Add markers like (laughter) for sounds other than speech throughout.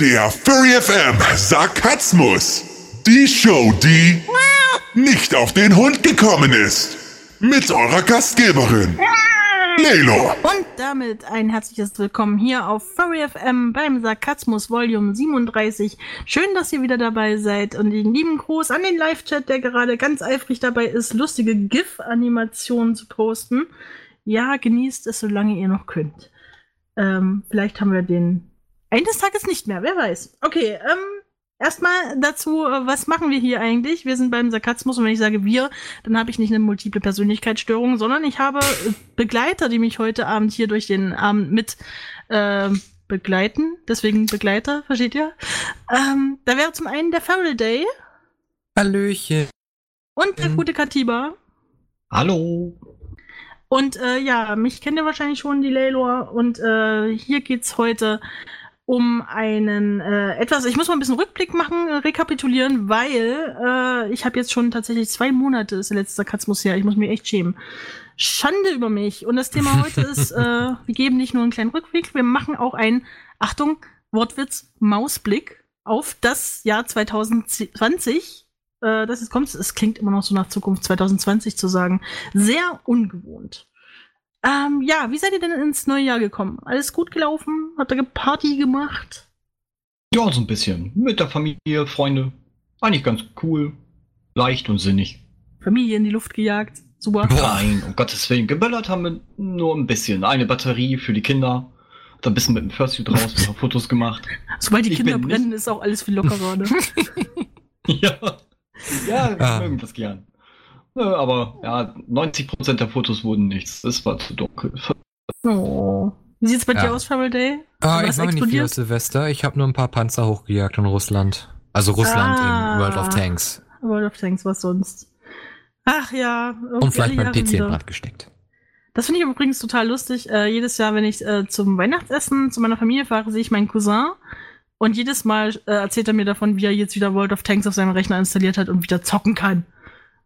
Der Furry FM Sarkasmus. Die Show, die nicht auf den Hund gekommen ist. Mit eurer Gastgeberin, Lelo. Und damit ein herzliches Willkommen hier auf Furry FM beim Sarkasmus Volume 37. Schön, dass ihr wieder dabei seid und den lieben Gruß an den Live-Chat, der gerade ganz eifrig dabei ist, lustige GIF-Animationen zu posten. Ja, genießt es, solange ihr noch könnt. Ähm, vielleicht haben wir den eines Tages nicht mehr, wer weiß. Okay, ähm, erstmal dazu, äh, was machen wir hier eigentlich? Wir sind beim Sarkasmus und wenn ich sage wir, dann habe ich nicht eine multiple Persönlichkeitsstörung, sondern ich habe äh, Begleiter, die mich heute Abend hier durch den Abend mit äh, begleiten. Deswegen Begleiter, versteht ihr? Ähm, da wäre zum einen der Faraday Hallöchen. und der Ähm. gute Katiba. Hallo. Und äh, ja, mich kennt ihr wahrscheinlich schon, die Laylor. Und äh, hier geht's heute um einen äh, etwas, ich muss mal ein bisschen Rückblick machen, äh, rekapitulieren, weil äh, ich habe jetzt schon tatsächlich zwei Monate, ist der letzte Katzmus her, ich muss mich echt schämen. Schande über mich. Und das Thema heute ist, (laughs) äh, wir geben nicht nur einen kleinen Rückblick, wir machen auch einen, Achtung, Wortwitz, Mausblick auf das Jahr 2020. Äh, das ist, kommt, es klingt immer noch so nach Zukunft 2020 zu sagen. Sehr ungewohnt. Ähm, ja, wie seid ihr denn ins neue Jahr gekommen? Alles gut gelaufen? Habt ihr Party gemacht? Ja, so ein bisschen. Mit der Familie, Freunde. Eigentlich ganz cool. Leicht und sinnig. Familie in die Luft gejagt? Super. Nein, um Gottes Willen. Geböllert haben wir nur ein bisschen. Eine Batterie für die Kinder. Da ein bisschen mit dem Fursuit raus, ein paar Fotos gemacht. Sobald die Ich Kinder bin nicht- brennen, ist auch alles viel lockerer, ne? (laughs) ja. Ja, wir Ah. mögen das gern. Ja, aber ja, 90% der Fotos wurden nichts. Es war zu dunkel. oh. Wie sieht's bei Ja. dir aus, Faraday? Ah, Was ich mache nicht viel explodiert? aus Silvester. Ich habe nur ein paar Panzer hochgejagt in Russland. Also Russland Ah. in World of Tanks. World of Tanks, was sonst? Ach ja. irgendwie Und vielleicht Jahre PC in wieder. Brand gesteckt. Das finde ich übrigens total lustig. Äh, jedes Jahr, wenn ich äh, zum Weihnachtsessen zu meiner Familie fahre, sehe ich meinen Cousin. Und jedes Mal äh, erzählt er mir davon, wie er jetzt wieder World of Tanks auf seinem Rechner installiert hat und wieder zocken kann.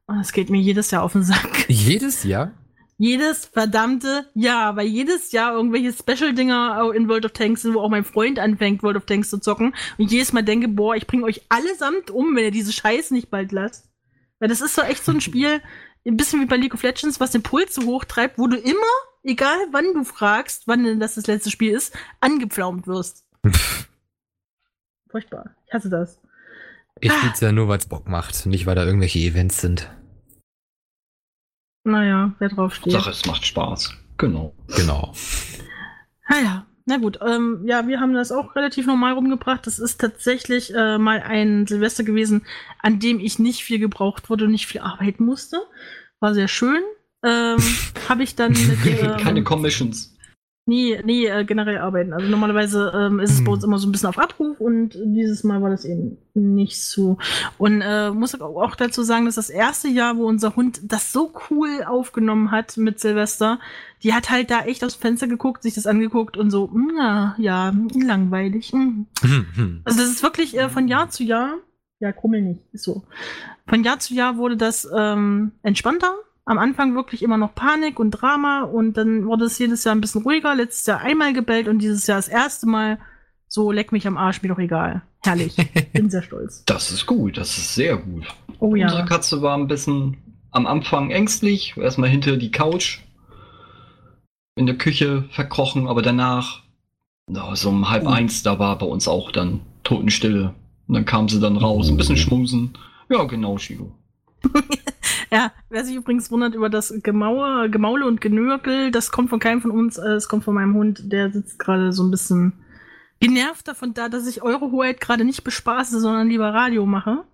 Und das geht mir jedes Jahr auf den Sack. (laughs) Jedes Jahr? Jedes verdammte Jahr, weil jedes Jahr irgendwelche Special-Dinger in World of Tanks sind, wo auch mein Freund anfängt, World of Tanks zu zocken. Und jedes Mal denke, boah, ich bringe euch allesamt um, wenn ihr diese Scheiße nicht bald lasst. Weil das ist so echt so ein (laughs) Spiel, ein bisschen wie bei League of Legends, was den Puls so hoch treibt, wo du immer, egal wann du fragst, wann denn das das letzte Spiel ist, angepflaumt wirst. (laughs) Furchtbar. Ich hasse das. Ich spiel's ja nur, weil's Bock macht, nicht weil da irgendwelche Events sind. Naja, wer drauf steht. Sache, es macht Spaß. Genau. Genau. Naja, na gut. Ähm, ja, wir haben das auch relativ normal rumgebracht. Das ist tatsächlich äh, mal ein Silvester gewesen, an dem ich nicht viel gebraucht wurde und nicht viel arbeiten musste. War sehr schön. Ähm, (laughs) Habe ich dann mit, (laughs) ähm, Keine Commissions. Nee, nee, äh, generell arbeiten. Also normalerweise ähm, ist es bei Hm. uns immer so ein bisschen auf Abruf und dieses Mal war das eben nicht so. Und äh, muss auch dazu sagen, dass das erste Jahr, wo unser Hund das so cool aufgenommen hat mit Silvester, die hat halt da echt aus dem Fenster geguckt, sich das angeguckt und so, "Mm, ja, ja, langweilig. mm." Hm, hm. Also das ist wirklich äh, von Jahr zu Jahr, ja, krummel nicht, ist so. Von Jahr zu Jahr wurde das ähm, entspannter. Am Anfang wirklich immer noch Panik und Drama und dann wurde es jedes Jahr ein bisschen ruhiger. Letztes Jahr einmal gebellt und dieses Jahr das erste Mal so leck mich am Arsch, mir doch egal. Herrlich. Bin sehr stolz. (laughs) Das ist gut, das ist sehr gut. Oh Unsere ja. Katze war ein bisschen am Anfang ängstlich, erstmal hinter die Couch in der Küche verkrochen, aber danach, na, so um halb Oh. eins, da war bei uns auch dann Totenstille. Und dann kam sie dann raus, ein bisschen schmusen. Ja, genau, Shigo. (laughs) Ja, wer sich übrigens wundert über das Gemauer, Gemaule und Genörgel, das kommt von keinem von uns, äh, es kommt von meinem Hund, der sitzt gerade so ein bisschen genervt davon da, dass ich eure Hoheit gerade nicht bespaße, sondern lieber Radio mache.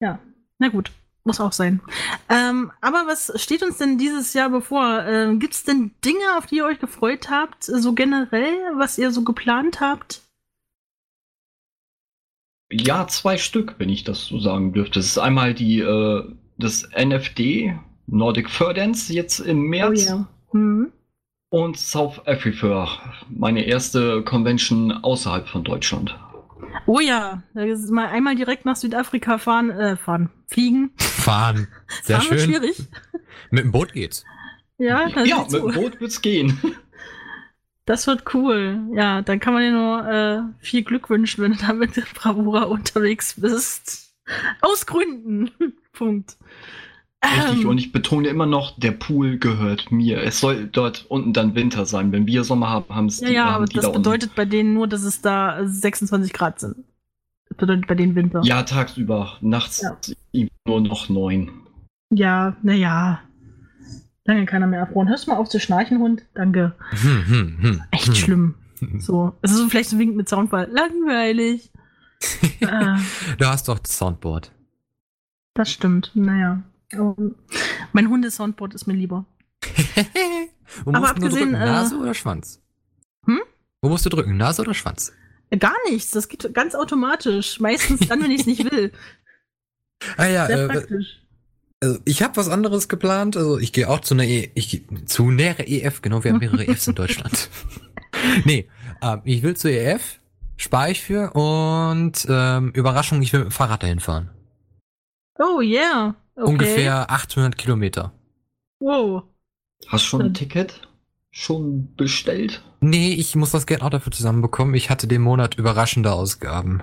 Ja, na gut, muss auch sein. Ähm, aber was steht uns denn dieses Jahr bevor? Ähm, Gibt es denn Dinge, auf die ihr euch gefreut habt, so generell, was ihr so geplant habt? Ja, zwei Stück, wenn ich das so sagen dürfte. Es ist einmal die, äh, das NFD, Nordic Fur Dance, jetzt im März. Hm. Und South Africa, meine erste Convention außerhalb von Deutschland. Oh ja, mal einmal direkt nach Südafrika fahren, äh, fahren, fliegen. Fahren. (laughs) Sehr fahren wird schön. schwierig. Mit dem Boot geht's. Ja, das ja, mit dem Boot wird's gehen. (laughs) Das wird cool. Ja, dann kann man dir nur äh, viel Glück wünschen, wenn du da mit der Bravura unterwegs bist. Aus Gründen. (laughs) Punkt. Richtig, Ähm, und ich betone immer noch, der Pool gehört mir. Es soll dort unten dann Winter sein. Wenn wir Sommer haben, haben es ja, die, ja, aber die das da unten. bedeutet bei denen nur, dass es da 26 Grad sind. Das bedeutet bei denen Winter. Ja, tagsüber. Nachts Ja. nur noch neun. Ja, naja. Lange keiner mehr erfroren. Hörst du mal auf zu schnarchen, Hund? Danke. Hm, hm, hm, Echt hm. schlimm. (laughs) So. Es ist vielleicht so ein Wink mit Soundfall. Langweilig. Äh, Du hast doch das Soundboard. das stimmt. Naja. Aber mein Hunde-Soundboard ist mir lieber. (laughs) Wo Aber musst du nur abgesehen, drücken? äh, Nase oder Schwanz? Hm? Wo musst du drücken? Nase oder Schwanz? Äh, Gar nichts. Das geht ganz automatisch. Meistens dann, wenn ich es nicht will. Ah ja, Sehr äh, praktisch. also ich habe was anderes geplant. Also ich gehe auch zu einer e ich zu nähere EF, genau, wir haben mehrere EFs in Deutschland. (laughs) nee, ähm, ich will zur EF, spare ich für und ähm, Überraschung, ich will mit dem Fahrrad dahin fahren. Oh, yeah. Okay. Ungefähr 800 Kilometer. Wow. Hast du schon ein. Ticket? Schon bestellt? Nee, ich muss das Geld auch dafür zusammenbekommen. Ich hatte den Monat überraschende Ausgaben.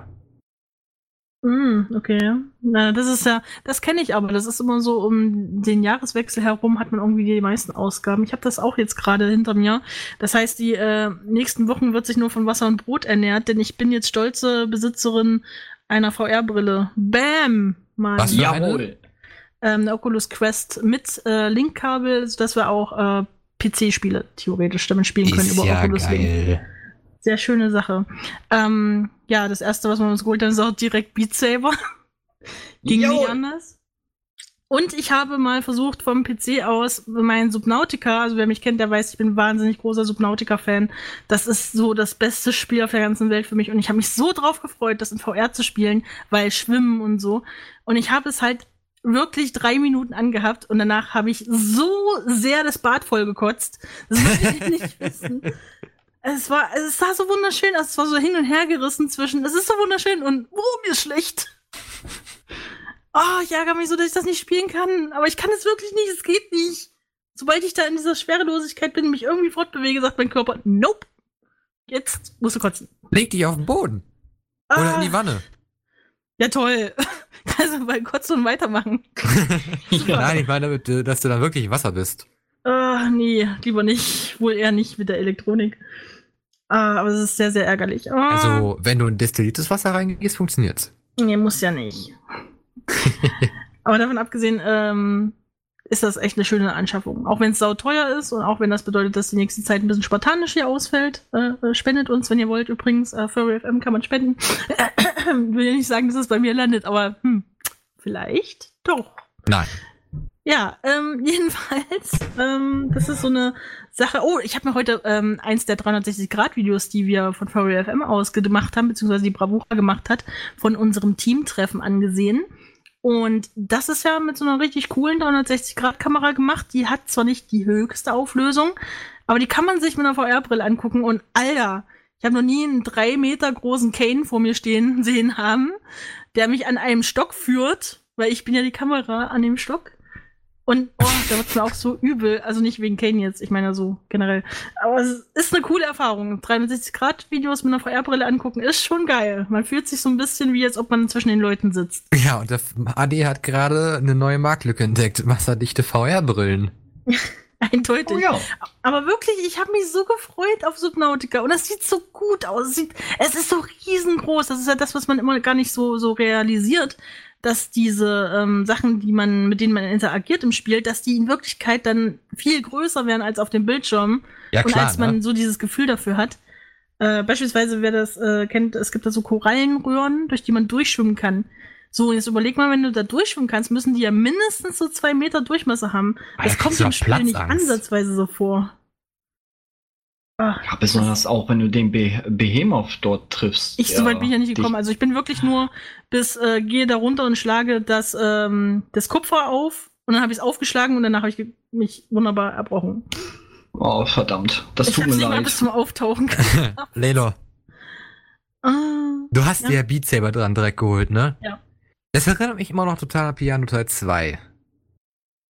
Mm, okay. Na, das ist ja, das kenne ich aber. Das ist immer so, um den Jahreswechsel herum hat man irgendwie die meisten Ausgaben. Ich habe das auch jetzt gerade hinter mir. Das heißt, die äh, nächsten Wochen wird sich nur von Wasser und Brot ernährt, denn ich bin jetzt stolze Besitzerin einer VR-Brille. Bam! Mann. Was für eine? Ähm, eine Oculus Quest mit äh, Linkkabel, sodass wir auch äh, PC-Spiele theoretisch damit spielen können über Oculus Link. Sehr schöne Sache. Ähm, ja, das erste, was wir uns geholt haben, ist auch direkt Beat Saber. Ging Jawohl. nicht anders. Und ich habe mal versucht, vom PC aus meinen Subnautica, also wer mich kennt, der weiß, ich bin ein wahnsinnig großer Subnautica-Fan. Das ist so das beste Spiel auf der ganzen Welt für mich. Und ich habe mich so drauf gefreut, das in VR zu spielen, weil Schwimmen und so. Und ich habe es halt wirklich drei Minuten angehabt und danach habe ich so sehr das Bad voll gekotzt. Das will ich nicht (laughs) wissen. Es war, es sah so wunderschön aus. Es war so hin und her gerissen zwischen, es ist so wunderschön und, oh, mir ist schlecht. Oh, ich ärgere mich so, dass ich das nicht spielen kann. Aber ich kann es wirklich nicht, es geht nicht. Sobald ich da in dieser Schwerelosigkeit bin, mich irgendwie fortbewege, sagt mein Körper, nope. Jetzt musst du kotzen. Leg dich auf den Boden. Oder in die Wanne. Ja, toll. (laughs) Also bei Kotzen und weitermachen. (laughs) Nein, ich meine damit, äh, dass du dann wirklich Wasser bist. Ah, nee, lieber nicht. Wohl eher nicht mit der Elektronik. Ah, aber es ist sehr, sehr ärgerlich. Ah, Also, wenn du in destilliertes Wasser reingehst, funktioniert's. Nee, muss ja nicht. (laughs) aber davon abgesehen, ähm, ist das echt eine schöne Anschaffung. Auch wenn es sauteuer ist und auch wenn das bedeutet, dass die nächste Zeit ein bisschen spartanisch hier ausfällt. Äh, äh, spendet uns, wenn ihr wollt. Übrigens, äh, Furry FM kann man spenden. (coughs) Will ja nicht sagen, dass es bei mir landet, aber hm, vielleicht doch. Nein. Ja, ähm, (laughs) jedenfalls, ähm, das ist so eine Sache. Oh, ich habe mir heute ähm, eins der 360-Grad-Videos, die wir von Furry FM aus gemacht haben, beziehungsweise die Bravura gemacht hat, von unserem Teamtreffen angesehen. Und das ist ja mit so einer richtig coolen 360-Grad-Kamera gemacht. Die hat zwar nicht die höchste Auflösung, aber die kann man sich mit einer VR-Brille angucken. Und Alter, ich habe noch nie einen drei Meter großen Kane vor mir stehen (laughs) sehen haben, der mich an einem Stock führt, weil ich bin ja die Kamera an dem Stock. Und oh, da wird's mir auch so übel. Also nicht wegen Kane jetzt, ich meine so generell. Aber es ist eine coole Erfahrung. 360-Grad-Videos mit einer VR-Brille angucken ist schon geil. Man fühlt sich so ein bisschen wie, als ob man zwischen den Leuten sitzt. Ja, und der AD hat gerade eine neue Marktlücke entdeckt. Wasserdichte VR-Brillen. (laughs) Eindeutig. Oh ja. Aber wirklich, ich habe mich so gefreut auf Subnautica und das sieht so gut aus. Es, sieht, es ist so riesengroß. Das ist ja das, was man immer gar nicht so, so realisiert, dass diese ähm, Sachen, die man, mit denen man interagiert im Spiel, dass die in Wirklichkeit dann viel größer werden als auf dem Bildschirm. Ja, und klar. als man ne? so dieses Gefühl dafür hat. Äh, beispielsweise, wer das äh, kennt, es gibt da so Korallenröhren, durch die man durchschwimmen kann. So, jetzt überleg mal, wenn du da durchschwimmen kannst, müssen die ja mindestens so zwei Meter Durchmesser haben. Das Alter, kommt im Spiel nicht Platzangst. ansatzweise so vor. Ah, Ja, besonders auch, wenn du den Be Behemoth dort triffst. ich, der so weit bin ich ja nicht gekommen. Also ich bin wirklich nur bis, äh, gehe da runter und schlage das, ähm, das Kupfer auf und dann habe ich es aufgeschlagen und danach habe ich mich wunderbar erbrochen. Oh, verdammt. Das ich tut mir nicht mal leid. bis zum Auftauchen. (laughs) Lelo, ah, du hast Ja. dir ja Beat Saber dran direkt geholt, ne? Ja. Das erinnert mich immer noch total an Piano Teil 2.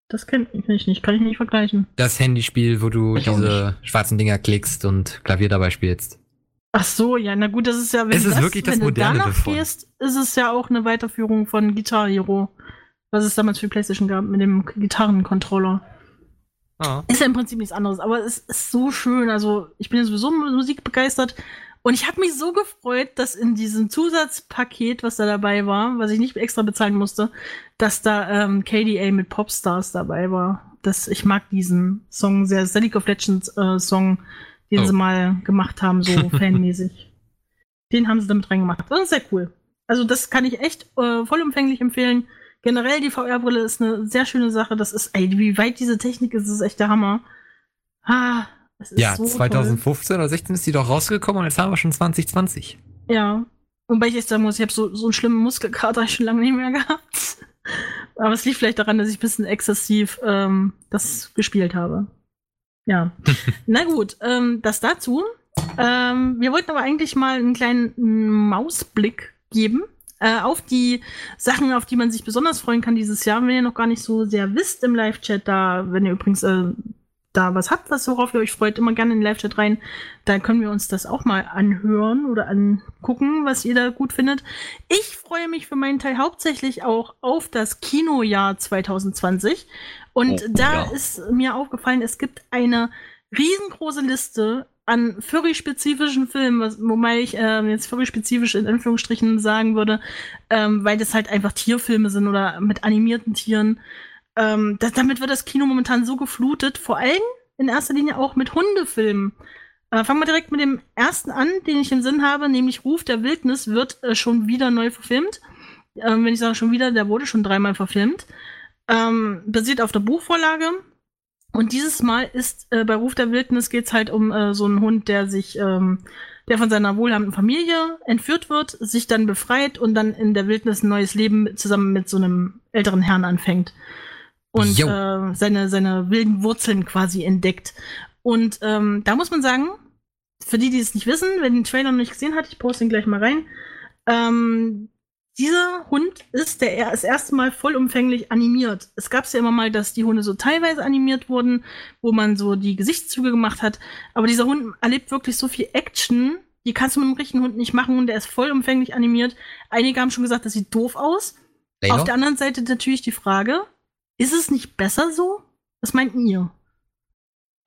Das kenne ich nicht, kann ich nicht vergleichen. Das Handyspiel, wo du Ich diese schwarzen Dinger klickst und Klavier dabei spielst. Ach so, ja, na gut, das ist ja, wenn Es du ist das, wirklich das wenn du danach davon. gehst, ist es ja auch eine Weiterführung von Guitar Hero, was es damals für PlayStation gab mit dem Gitarrencontroller. Ah. Ist ja im Prinzip nichts anderes, aber es ist so schön. Also, ich bin ja sowieso Musik begeistert. Und ich habe mich so gefreut, dass in diesem Zusatzpaket, was da dabei war, was ich nicht extra bezahlen musste, dass da ähm, KDA mit Popstars dabei war. Das, ich mag diesen Song sehr, League of Legends äh, Song, den Oh. sie mal gemacht haben, so (laughs) fanmäßig. Den haben sie damit reingemacht. Das ist sehr cool. Also das kann ich echt äh, vollumfänglich empfehlen. Generell die VR-Brille ist eine sehr schöne Sache. Das ist, ey, wie weit diese Technik ist, ist echt der Hammer. Ah, es ist Ja, so 2015 oder 16 ist die doch rausgekommen und jetzt haben wir schon 2020. Toll. Ja. Wobei ich echt sagen muss, ich habe so, so einen schlimmen Muskelkater (laughs) schon lange nicht mehr gehabt. Aber es liegt vielleicht daran, dass ich ein bisschen exzessiv ähm, das gespielt habe. Ja. (laughs) Na gut, ähm, das dazu. Ähm, wir wollten aber eigentlich mal einen kleinen Mausblick geben äh, auf die Sachen, auf die man sich besonders freuen kann dieses Jahr. Wenn ihr noch gar nicht so sehr wisst im Live-Chat, da, wenn ihr übrigens äh, da was habt, was worauf ihr euch freut, immer gerne in den Live-Chat rein. Da können wir uns das auch mal anhören oder angucken, was ihr da gut findet. Ich freue mich für meinen Teil hauptsächlich auch auf das Kinojahr 2020. Und Oh, da ja. ist mir aufgefallen, es gibt eine riesengroße Liste an Furry-spezifischen Filmen, was, wobei ich ähm, jetzt Furry-spezifisch in Anführungsstrichen sagen würde, ähm, weil das halt einfach Tierfilme sind oder mit animierten Tieren. Ähm, da, damit wird das Kino momentan so geflutet, vor allem in erster Linie auch mit Hundefilmen. Äh, fangen wir direkt mit dem ersten an, den ich im Sinn habe, nämlich Ruf der Wildnis wird äh, schon wieder neu verfilmt. Ähm, wenn ich sage schon wieder, der wurde schon dreimal verfilmt. Ähm, basiert auf der Buchvorlage. Und dieses Mal ist äh, bei Ruf der Wildnis geht's halt um äh, so einen Hund, der sich, ähm, der von seiner wohlhabenden Familie entführt wird, sich dann befreit und dann in der Wildnis ein neues Leben zusammen mit so einem älteren Herrn anfängt. Und Jo. äh, seine, seine wilden Wurzeln quasi entdeckt. Und ähm, da muss man sagen, für die, die es nicht wissen, wer den Trailer noch nicht gesehen hat, ich poste ihn gleich mal rein. Ähm, dieser Hund ist der er- das erste Mal vollumfänglich animiert. Es gab ja immer mal, dass die Hunde so teilweise animiert wurden, wo man so die Gesichtszüge gemacht hat. Aber dieser Hund erlebt wirklich so viel Action, die kannst du mit einem richtigen Hund nicht machen und der ist vollumfänglich animiert. Einige haben schon gesagt, das sieht doof aus. Taylor? Auf der anderen Seite natürlich die Frage, ist es nicht besser so? Was meint ihr?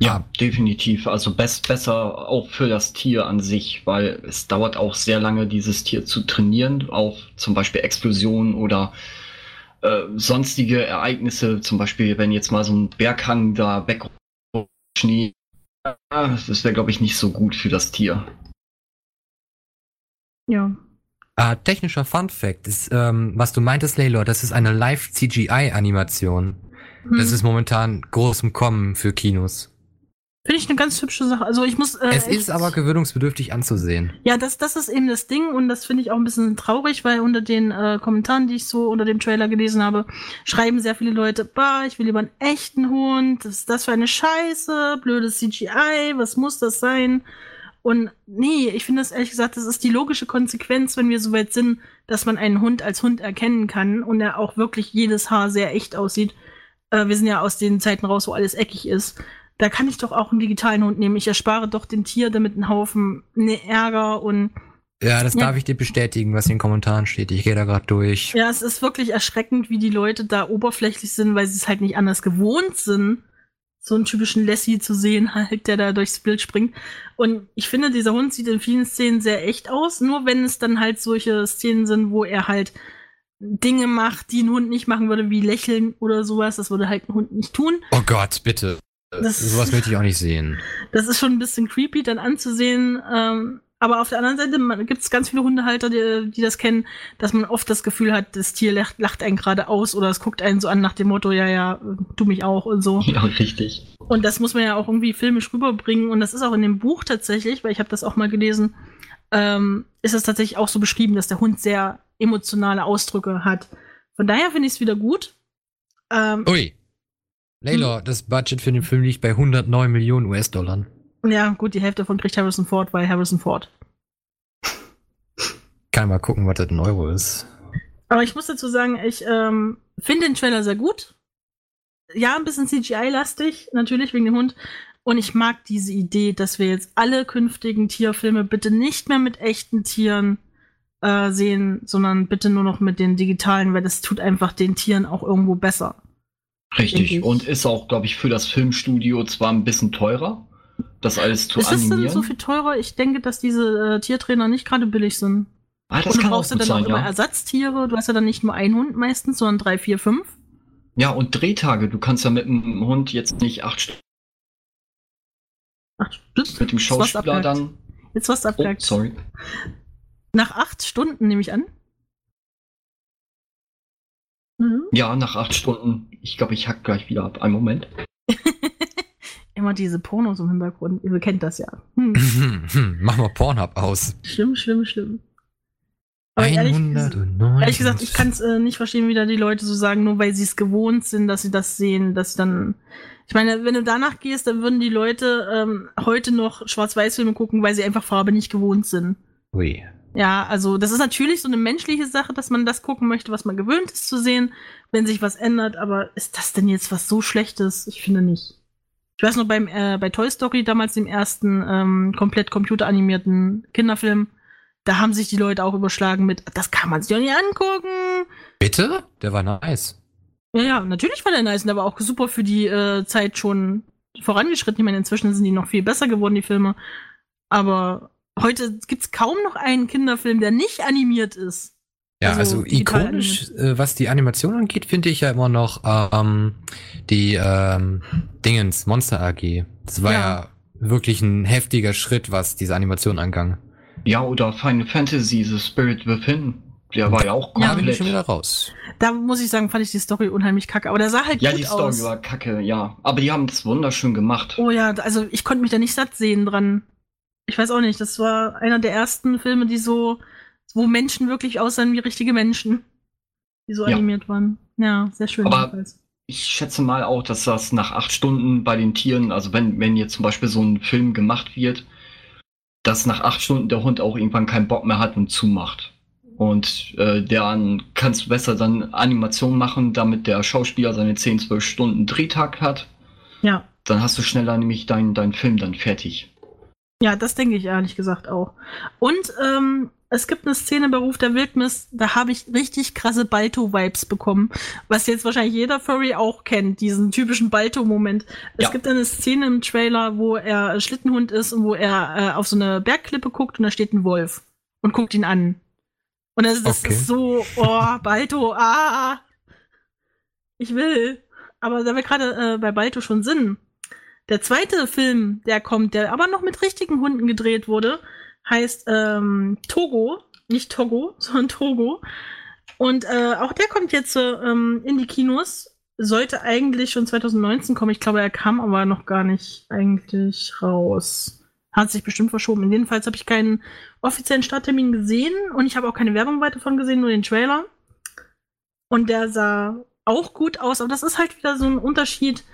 Ja, definitiv. Also best, besser auch für das Tier an sich, weil es dauert auch sehr lange, dieses Tier zu trainieren, auf zum Beispiel Explosionen oder äh, sonstige Ereignisse. Zum Beispiel, wenn jetzt mal so ein Berghang da wegrutscht, Schnee, ah, das wäre, glaube ich, nicht so gut für das Tier. Ja. Ah, technischer Fun Fact ist, ähm, was du meintest, Laylor, das ist eine Live-CGI-Animation. Hm. Das ist momentan groß im Kommen für Kinos. Finde ich eine ganz hübsche Sache. Also ich muss. Äh, es ist aber gewöhnungsbedürftig anzusehen. Ja, das, das ist eben das Ding und das finde ich auch ein bisschen traurig, weil unter den äh, Kommentaren, die ich so unter dem Trailer gelesen habe, schreiben sehr viele Leute, bah, ich will lieber einen echten Hund, was ist das für eine Scheiße, blödes CGI, was muss das sein? Und nee, ich finde das ehrlich gesagt, das ist die logische Konsequenz, wenn wir so weit sind, dass man einen Hund als Hund erkennen kann und er auch wirklich jedes Haar sehr echt aussieht. Äh, wir sind ja aus den Zeiten raus, wo alles eckig ist. Da kann ich doch auch einen digitalen Hund nehmen. Ich erspare doch den Tier damit einen Haufen ne Ärger und Ja, das Ja. darf ich dir bestätigen, was in den Kommentaren steht. Ich gehe da gerade durch. ja, es ist wirklich erschreckend, wie die Leute da oberflächlich sind, weil sie es halt nicht anders gewohnt sind, so einen typischen Lassie zu sehen, (laughs) halt, der da durchs Bild springt. Und ich finde, dieser Hund sieht in vielen Szenen sehr echt aus, nur wenn es dann halt solche Szenen sind, wo er halt Dinge macht, die ein Hund nicht machen würde, wie lächeln oder sowas. Das würde halt ein Hund nicht tun. Oh Gott, bitte. Das- Sowas möchte ich auch nicht sehen. Das ist schon ein bisschen creepy dann anzusehen. Ähm, aber auf der anderen Seite gibt es ganz viele Hundehalter, die, die das kennen, dass man oft das Gefühl hat, das Tier lacht, lacht einen gerade aus oder es guckt einen so an nach dem Motto, ja, ja, du mich auch und so. Ja, richtig. Und das muss man ja auch irgendwie filmisch rüberbringen. Und das ist auch in dem Buch tatsächlich, weil ich habe das auch mal gelesen, ähm, ist es tatsächlich auch so beschrieben, dass der Hund sehr emotionale Ausdrücke hat. Von daher finde ich es wieder gut. Ähm, Ui. Laylor, das Budget für den Film liegt bei 109 Millionen US-Dollar. Ja, gut, die Hälfte davon kriegt Harrison Ford, weil Harrison Ford. Kann mal gucken, was das in Euro ist. Aber ich muss dazu sagen, ich ähm, finde den Trailer sehr gut. ja, ein bisschen CGI-lastig, natürlich wegen dem Hund. Und ich mag diese Idee, dass wir jetzt alle künftigen Tierfilme bitte nicht mehr mit echten Tieren äh, sehen, sondern bitte nur noch mit den digitalen, weil das tut einfach den Tieren auch irgendwo besser. Richtig. Und ist auch, glaube ich, für das Filmstudio zwar ein bisschen teurer, das alles zu ist animieren. Ist das denn so viel teurer? Ich denke, dass diese äh, Tiertrainer nicht gerade billig sind. Ah, das Und du kann auch brauchst ja gut dann sein, auch immer ja. Ersatztiere. Du hast ja dann nicht nur einen Hund meistens, sondern drei, vier, fünf. Ja, und Drehtage. Du kannst ja mit dem Hund jetzt nicht acht Stunden Ach, das, mit dem Schauspieler dann. Jetzt warst du Oh, abgehakt. sorry. Nach acht Stunden nehme ich an. Mhm. Ja, nach acht Stunden. Ich glaube, ich hack gleich wieder ab. Einen Moment. (laughs) Immer diese Pornos im Hintergrund. Ihr kennt das ja. Hm. (laughs) Mach mal Pornhub aus. Schlimm, schlimm, schlimm. Aber ehrlich, 109. ehrlich gesagt, ich kann es äh, nicht verstehen, wie da die Leute so sagen, nur weil sie es gewohnt sind, dass sie das sehen, dass sie dann. Ich meine, wenn du danach gehst, dann würden die Leute ähm, heute noch Schwarz-Weiß-Filme gucken, weil sie einfach Farbe nicht gewohnt sind. Ui. Ja, also das ist natürlich so eine menschliche Sache, dass man das gucken möchte, was man gewöhnt ist zu sehen, wenn sich was ändert. Aber ist das denn jetzt was so Schlechtes? Ich finde nicht. Ich weiß noch beim äh, bei Toy Story damals dem ersten ähm, komplett computeranimierten Kinderfilm, da haben sich die Leute auch überschlagen mit, das kann man sich doch nicht angucken. Bitte? Der war nice. Ja, ja, natürlich war der nice und der war auch super für die äh, Zeit schon vorangeschritten. Ich meine, inzwischen sind die noch viel besser geworden, die Filme. Aber heute gibt's kaum noch einen Kinderfilm, der nicht animiert ist. Ja, Also also, ikonisch, äh, was die Animation angeht, finde ich ja immer noch ähm, die ähm, Dingens, Monster AG. Das war Ja. ja. wirklich ein heftiger Schritt, was diese Animation angang. Ja, oder Final Fantasy, The Spirit Within. Der war ja auch Da bin ich komplett. schon wieder raus. Da muss ich sagen, fand ich die Story unheimlich kacke. Aber der sah halt Ja, gut die Story aus. war kacke, ja. Aber die haben das wunderschön gemacht. Oh ja, also ich konnte mich da nicht satt sehen dran. Ich weiß auch nicht, das war einer der ersten Filme, die so, wo Menschen wirklich aussahen wie richtige Menschen. Die so Ja. animiert waren. Ja, sehr schön. Aber- jedenfalls. Ich schätze mal auch, dass das nach acht Stunden bei den Tieren, also wenn, wenn jetzt zum Beispiel so ein Film gemacht wird, dass nach acht Stunden der Hund auch irgendwann keinen Bock mehr hat und zumacht. Und äh, dann kannst du besser dann Animation machen, damit der Schauspieler seine 10, 12 Stunden Drehtag hat. Ja. Dann hast du schneller nämlich deinen dein Film dann fertig. Ja, das denke ich ehrlich gesagt auch. Und ähm, es gibt eine Szene bei Ruf der Wildnis, da habe ich richtig krasse Balto-Vibes bekommen, was jetzt wahrscheinlich jeder Furry auch kennt, diesen typischen Balto-Moment. Es Ja. gibt eine Szene im Trailer, wo er Schlittenhund ist und wo er äh, auf so eine Bergklippe guckt und da steht ein Wolf und guckt ihn an. Und das, das Okay. ist so, oh, Balto, ah, ich will. Aber da wir gerade äh, bei Balto schon sind, der zweite Film, der kommt, der aber noch mit richtigen Hunden gedreht wurde, heißt ähm, Togo. Nicht Togo, (laughs) sondern Togo. Und äh, auch der kommt jetzt äh, ähm, in die Kinos. Sollte eigentlich schon 2019 kommen. Ich glaube, er kam aber noch gar nicht eigentlich raus. Hat sich bestimmt verschoben. Jedenfalls habe ich keinen offiziellen Starttermin gesehen und ich habe auch keine Werbung weiter von gesehen, nur den Trailer. Und der sah auch gut aus, aber das ist halt wieder so ein Unterschied.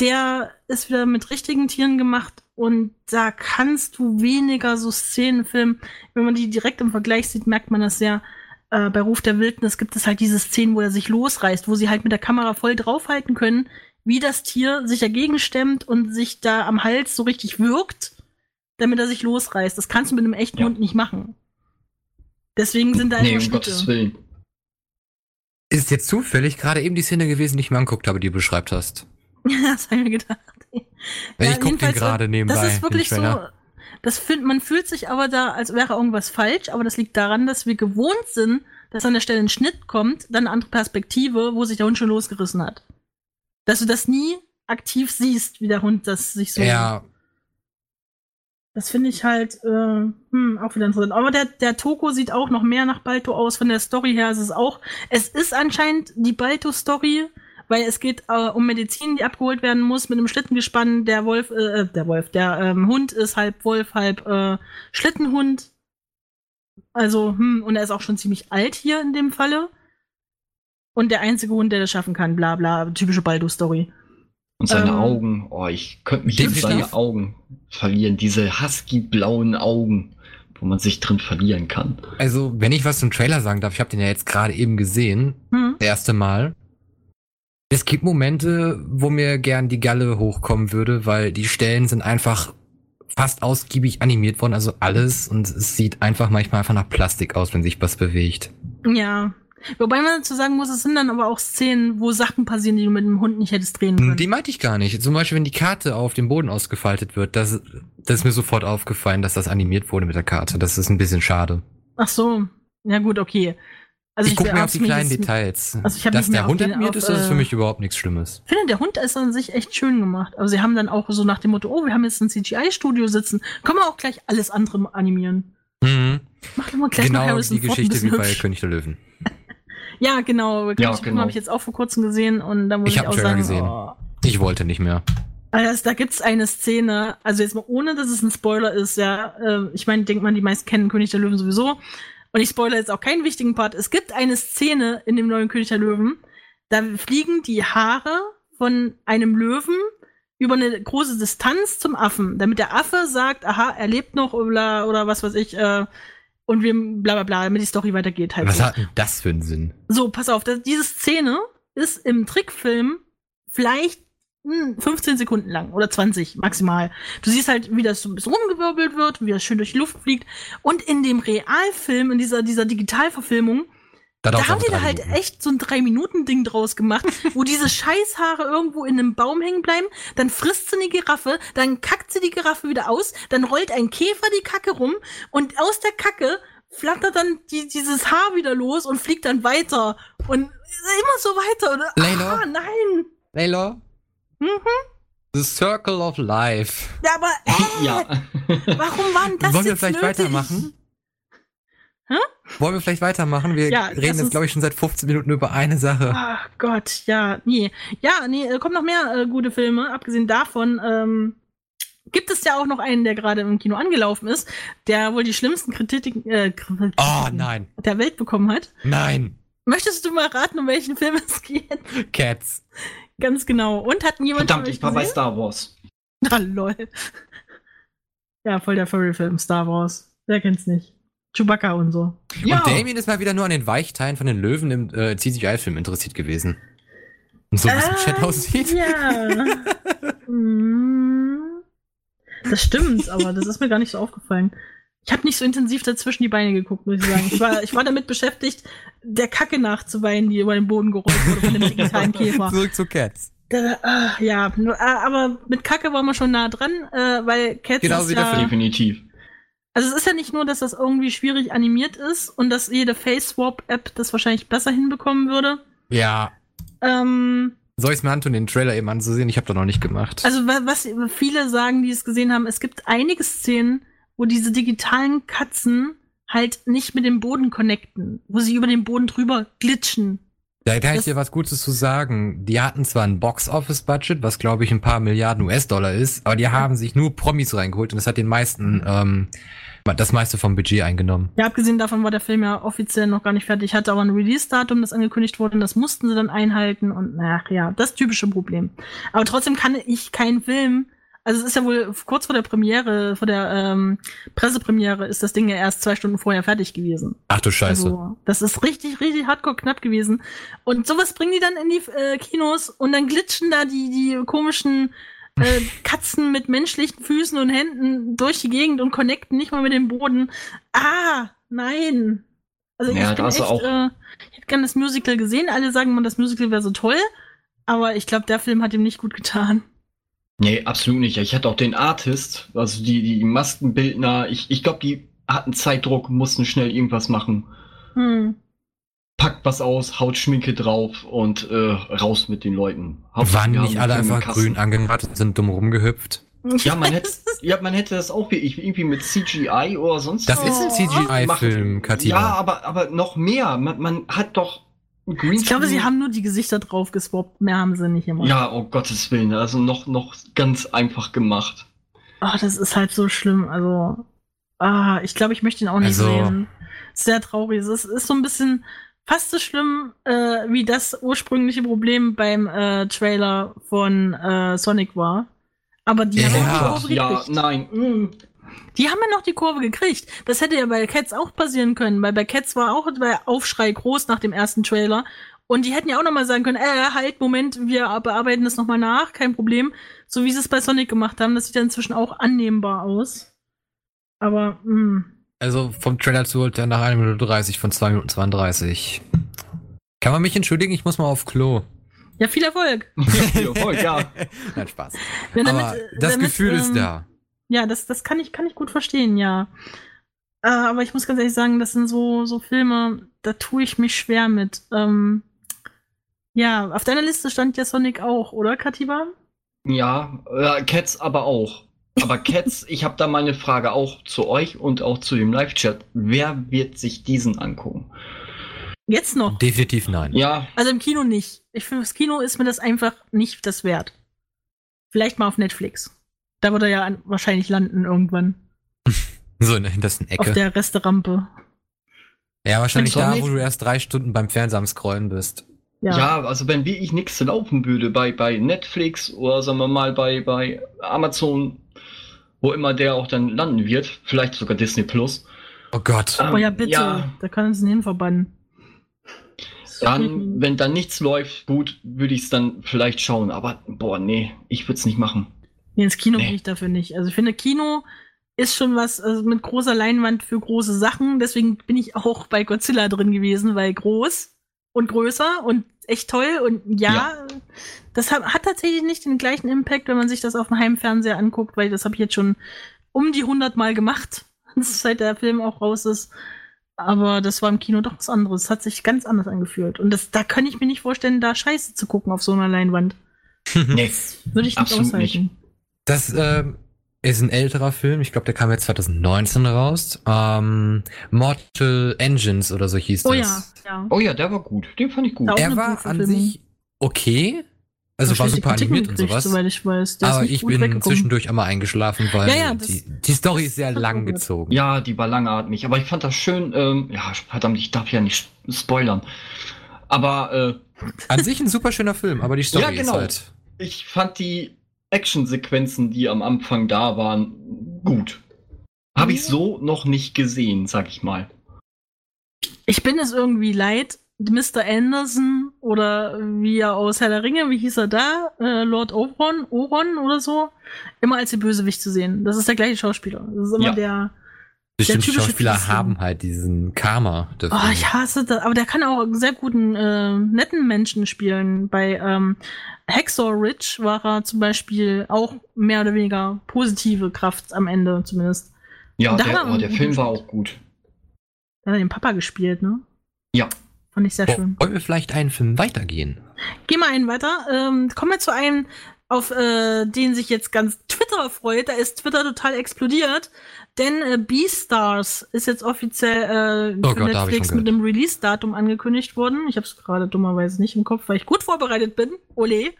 Der ist wieder mit richtigen Tieren gemacht und da kannst du weniger so Szenen filmen. Wenn man die direkt im Vergleich sieht, merkt man das sehr. Äh, bei Ruf der Wildnis gibt es halt diese Szenen, wo er sich losreißt, wo sie halt mit der Kamera voll draufhalten können, wie das Tier sich dagegen stemmt und sich da am Hals so richtig wirkt, damit er sich losreißt. Das kannst du mit einem echten Ja. Hund nicht machen. Deswegen sind da Nee, immer um. Gottes Willen. Ist jetzt zufällig gerade eben die Szene gewesen, die ich mir anguckt habe, die du beschreibt hast. Ja, (laughs) das habe ich mir gedacht. ich Ja, gucke den jedenfalls, gerade nebenbei. Das ist wirklich so. Das fühlt, man fühlt sich aber da, als wäre irgendwas falsch, aber das liegt daran, dass wir gewohnt sind, dass an der Stelle ein Schnitt kommt, dann eine andere Perspektive, wo sich der Hund schon losgerissen hat. Dass du das nie aktiv siehst, wie der Hund das sich so. Ja, Das finde ich halt äh, hm, auch wieder interessant. Aber der, der Toko sieht auch noch mehr nach Balto aus. Von der Story her ist es auch. Es ist anscheinend die Balto-Story, weil es geht äh, um Medizin, die abgeholt werden muss mit einem Schlittengespann. Der Wolf, äh, der Wolf, der ähm, Hund ist halb Wolf, halb äh, Schlittenhund. Also, hm, und er ist auch schon ziemlich alt hier in dem Falle. Und der einzige Hund, der das schaffen kann, bla bla, typische Baldo-Story. Und seine Ähm, Augen, oh, ich könnte mich in seine Augen verlieren. Diese husky-blauen Augen, wo man sich drin verlieren kann. also wenn ich was zum Trailer sagen darf, ich habe den ja jetzt gerade eben gesehen, Hm? das erste Mal. Es gibt Momente, wo mir gern die Galle hochkommen würde, weil die Stellen sind einfach fast ausgiebig animiert worden, also alles und es sieht einfach manchmal einfach nach Plastik aus, wenn sich was bewegt. Ja. Wobei man dazu sagen muss, es sind dann aber auch Szenen, wo Sachen passieren, die du mit dem Hund nicht hättest drehen können. Die meinte ich gar nicht. Zum Beispiel, wenn die Karte auf dem Boden ausgefaltet wird, das, das ist mir sofort aufgefallen, dass das animiert wurde mit der Karte. Das ist ein bisschen schade. Ach so. Ja gut, okay. Also ich, gucke mir auf die kleinen Details. Also ich Dass der Hund animiert ist, das ist für äh, mich überhaupt nichts Schlimmes. Ich finde, der Hund ist an sich echt schön gemacht. Aber sie haben dann auch so nach dem Motto, oh, wir haben jetzt ein CGI-Studio sitzen, können wir auch gleich alles andere animieren. Mhm. Mach doch mal gleich Genau noch Harrison die Ford Geschichte wie bisschen bei hübsch. König der Löwen. (laughs) Ja, genau. König Ja, der Löwen genau. habe ich jetzt auch vor kurzem gesehen und da muss Ich ich, auch einen Trailer sagen, gesehen. oh. Ich wollte nicht mehr. Also, da gibt's eine Szene, also jetzt mal ohne, dass es ein Spoiler ist, ja, äh, ich meine, denkt man, die meisten kennen König der Löwen sowieso. Und ich spoilere jetzt auch keinen wichtigen Part. Es gibt eine Szene in dem neuen König der Löwen, da fliegen die Haare von einem Löwen über eine große Distanz zum Affen, damit der Affe sagt, aha, er lebt noch oder, oder was weiß ich, äh, und wir bla bla bla, damit die Story weitergeht halt. Was so. hat denn das für einen Sinn? So, pass auf, das, diese Szene ist im Trickfilm vielleicht 15 Sekunden lang oder 20 maximal. Du siehst halt, wie das so ein bisschen rumgewirbelt wird, wie das schön durch die Luft fliegt. Und in dem Realfilm, in dieser, dieser Digitalverfilmung, da dauert's haben die da halt Minuten. echt so ein Drei-Minuten-Ding draus gemacht, (laughs) wo diese Scheißhaare irgendwo in einem Baum hängen bleiben, dann frisst sie eine Giraffe, dann kackt sie die Giraffe wieder aus, dann rollt ein Käfer die Kacke rum und aus der Kacke flattert dann die, dieses Haar wieder los und fliegt dann weiter und immer so weiter. Und, Layla? ah, nein. Layla? Mhm. The Circle of Life. Ja, aber (laughs) äh, ja. warum waren das Wollen wir vielleicht nötig? weitermachen? Hä? Wollen wir vielleicht weitermachen? Wir Ja, reden jetzt, glaube ich, schon seit 15 Minuten über eine Sache. Ach Gott, ja, nee. Ja, nee, äh, kommen noch mehr äh, gute Filme. Abgesehen davon ähm, gibt es ja auch noch einen, der gerade im Kino angelaufen ist, der wohl die schlimmsten Kritiken, äh, Oh, nein. der Welt bekommen hat. Nein. Möchtest du mal raten, um welchen Film es geht? Cats. Ganz genau. Und hat jemand Verdammt, ich war bei? Star Wars. Na (laughs) lol. Ja, voll der Furry-Film, Star Wars. Wer kennt's nicht? Chewbacca und so. Und Damien ist mal wieder nur an den Weichteilen von den Löwen im äh, CGI-Film interessiert gewesen. Und so wie es im Chat Ah, aussieht. Ja. (laughs) Hm. das stimmt, aber das ist mir gar nicht so aufgefallen. Ich habe nicht so intensiv dazwischen die Beine geguckt, muss ich sagen. Ich war, ich war damit beschäftigt, der Kacke nachzuweinen, die über den Boden gerollt wurde von dem digitalen (laughs) Käfer. Zurück zu Cats. Da, ah, ja, nur, ah, aber mit Kacke waren wir schon nah dran, äh, weil Cats Genau ist ja. Definitiv. also es ist ja nicht nur, dass das irgendwie schwierig animiert ist und dass jede Face-Swap-App das wahrscheinlich besser hinbekommen würde. Ja. Ähm, Soll ich mir antun, den Trailer eben anzusehen? Ich habe da noch nicht gemacht. Also wa- was viele sagen, die es gesehen haben, es gibt einige Szenen, wo diese digitalen Katzen halt nicht mit dem Boden connecten, wo sie über den Boden drüber glitschen. da kann ich dir was Gutes zu sagen. Die hatten zwar ein Box-Office-Budget, was glaube ich ein paar Milliarden US-Dollar ist, aber die haben sich nur Promis reingeholt und das hat den meisten, ähm, das meiste vom Budget eingenommen. Ja, abgesehen davon war der Film ja offiziell noch gar nicht fertig, hatte aber ein Release-Datum, das angekündigt wurde und das mussten sie dann einhalten und ach ja, das typische Problem. Aber trotzdem kann ich keinen Film, also es ist ja wohl kurz vor der Premiere, vor der ähm, Pressepremiere ist das Ding ja erst zwei Stunden vorher fertig gewesen. Ach du Scheiße. Also, das ist richtig, richtig hardcore knapp gewesen. Und sowas bringen die dann in die äh, Kinos und dann glitschen da die, die komischen äh, (laughs) Katzen mit menschlichen Füßen und Händen durch die Gegend und connecten nicht mal mit dem Boden. Ah, nein. Also Ja, ich bin echt, auch- äh, ich hätte gerne das Musical gesehen. Alle sagen mal, das Musical wäre so toll. Aber ich glaube, der Film hat ihm nicht gut getan. Nee, absolut nicht. Ich hatte auch den Artist, also die, die Maskenbildner, ich, ich glaube, die hatten Zeitdruck, mussten schnell irgendwas machen. Hm. Packt was aus, haut Schminke drauf und äh, raus mit den Leuten. Hauptsache, Waren nicht alle einfach Kasten. grün angemacht und sind dumm rumgehüpft? (laughs) Ja, man hätte, ja, man hätte das auch wie ich, irgendwie mit CGI oder sonst Das ist ein. CGI-Film, Katina. Ja, aber, aber noch mehr. Man, man hat doch. Ich glaube, sie haben nur die Gesichter drauf geswappt. Mehr haben sie nicht immer. Ja, um Gottes Willen. Also noch, noch ganz einfach gemacht. Ah, das ist halt so schlimm. Also, ah, ich glaube, ich möchte ihn auch nicht Also- sehen. Sehr traurig. Es ist, ist so ein bisschen fast so schlimm äh, wie das ursprüngliche Problem beim äh, Trailer von äh, Sonic war. Aber die haben Ja. die Kurve ja, nein. mm. Die haben ja noch die Kurve gekriegt. Das hätte ja bei Cats auch passieren können, weil bei Cats war auch der Aufschrei groß nach dem ersten Trailer. Und die hätten ja auch nochmal sagen können, äh, halt, Moment, wir bearbeiten das nochmal nach, kein Problem. So wie sie es bei Sonic gemacht haben, das sieht ja inzwischen auch annehmbar aus. Aber, hm. mh. Also vom Trailer zu holt er nach 1 Minute 30 von 2 Minuten 32. Kann man mich entschuldigen? Ich muss mal auf Klo. Ja, viel Erfolg. (laughs) viel Erfolg, ja. (laughs) Nein, Spaß. Wenn Aber damit- das damit, Gefühl ist ähm, da. Ja, das, das kann ich, kann ich gut verstehen, ja. Äh, aber ich muss ganz ehrlich sagen, das sind so, so Filme, da tue ich mich schwer mit. Ähm, ja, auf deiner Liste stand ja Sonic auch, oder, Katiba? Ja, äh, Cats aber auch. Aber (laughs) Cats, ich habe da mal eine Frage auch zu euch und auch zu dem Live-Chat. Wer wird sich diesen angucken? Jetzt noch. Definitiv nein. Ja, Also im Kino nicht. Ich finde, das Kino ist mir das einfach nicht das wert. Vielleicht mal auf Netflix. Da wird er ja an, wahrscheinlich landen irgendwann. (laughs) So in der hintersten Auf Ecke. der Resterampe. Ja, wahrscheinlich da, wo du erst drei Stunden beim Fernseher am Scrollen bist. Ja. ja, also wenn wirklich nichts laufen würde bei, bei Netflix oder sagen wir mal bei, bei Amazon, wo immer der auch dann landen wird, vielleicht sogar Disney Plus. Oh Gott. Ähm, oh ja, bitte. Ja, Da können sie ihn hinverbannen. dann, wenn dann nichts läuft, gut, würde ich es dann vielleicht schauen. Aber boah, nee, ich würde es nicht machen. Nee, ins Kino Nee. gehe ich dafür nicht. Also ich finde, Kino ist schon was also mit großer Leinwand für große Sachen. Deswegen bin ich auch bei Godzilla drin gewesen, weil groß und größer und echt toll. Und ja, Ja. das hat, hat tatsächlich nicht den gleichen Impact, wenn man sich das auf dem Heimfernseher anguckt, weil das habe ich jetzt schon um die 100 Mal gemacht, (laughs) seit der Film auch raus ist. Aber das war im Kino doch was anderes. Es hat sich ganz anders angefühlt. Und das, da kann ich mir nicht vorstellen, da Scheiße zu gucken auf so einer Leinwand. (laughs) Nee, Würde ich nicht aushalten. Das ähm, ist ein älterer Film. Ich glaube, der kam jetzt 2019 raus. Ähm, Mortal Engines oder so hieß Oh ja, das. ja. Oh ja, der war gut. Den fand ich gut. Er war an sich okay. Also war super Kritiken animiert und sowas. Weiß. Aber ich bin zwischendurch einmal eingeschlafen, weil Ja, ja, das- die, die Story ist sehr lang gezogen. Ja, die war langatmig, aber ich fand das schön, ähm, ja, verdammt, ich darf ja nicht spoilern. Aber äh, An sich ein super schöner Film, aber die Story Ja, genau. ist halt. ich fand die Actionsequenzen, die am Anfang da waren, gut. Habe ich so noch nicht gesehen, sag ich mal. Ich bin es irgendwie leid, Mr. Anderson oder wie er aus Herr der Ringe, wie hieß er da? Äh, Lord Oron, Oron oder so, immer als den Bösewicht zu sehen. Das ist der gleiche Schauspieler. Das ist immer Ja. der. Typische Schauspieler Fiesling. haben halt diesen Karma dafür. Oh, ich hasse das. Aber der kann auch einen sehr guten, äh, netten Menschen spielen. Bei ähm, Hacksaw Ridge war er zum Beispiel auch mehr oder weniger positive Kraft am Ende zumindest. Ja, er der, oh, der Film war auch gut. Da hat er den Papa gespielt, ne? Ja. Fand ich sehr Wo- schön. Wollen wir vielleicht einen Film weitergehen? Geh mal einen weiter. Ähm, kommen wir zu einem, auf äh, den sich jetzt ganz Twitter freut. Da ist Twitter total explodiert. Denn äh, Beastars ist jetzt offiziell äh, Oh für Gott, Netflix mit einem Release-Datum angekündigt worden. Ich habe es gerade dummerweise nicht im Kopf, weil ich gut vorbereitet bin. Ole.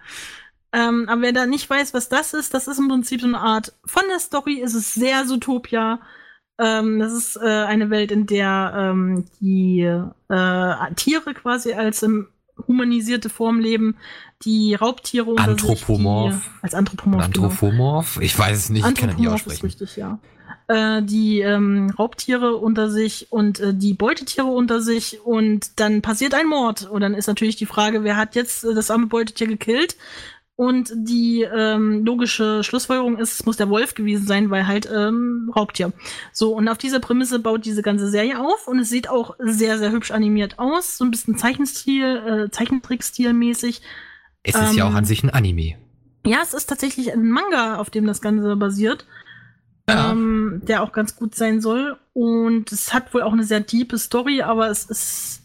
Ähm, aber wer da nicht weiß, was das ist, das ist im Prinzip so eine Art, von der Story ist es sehr Zootopia. Ähm, das ist äh, eine Welt, in der ähm, die äh, Tiere quasi als ähm, humanisierte Form leben, die Raubtiere unter Anthropomorph. Sich, die, als Anthropomorph. genau. Anthropomorph? Ich weiß es nicht, ich kann das nicht Anthropomorph ist aussprechen. richtig, ja. Äh, die ähm, Raubtiere unter sich und äh, die Beutetiere unter sich und dann passiert ein Mord. Und dann ist natürlich die Frage, wer hat jetzt äh, das arme Beutetier gekillt? Und die ähm, logische Schlussfolgerung ist, es muss der Wolf gewesen sein, weil halt ähm, Raubtier. So, und auf dieser Prämisse baut diese ganze Serie auf und es sieht auch sehr, sehr hübsch animiert aus. So ein bisschen Zeichenstil, äh, Zeichentrickstil-mäßig. Es ist ja ähm, auch an sich ein Anime. Ja, es ist tatsächlich ein Manga, auf dem das Ganze basiert. Ja. Ähm, der auch ganz gut sein soll. Und es hat wohl auch eine sehr tiefe Story, aber es ist.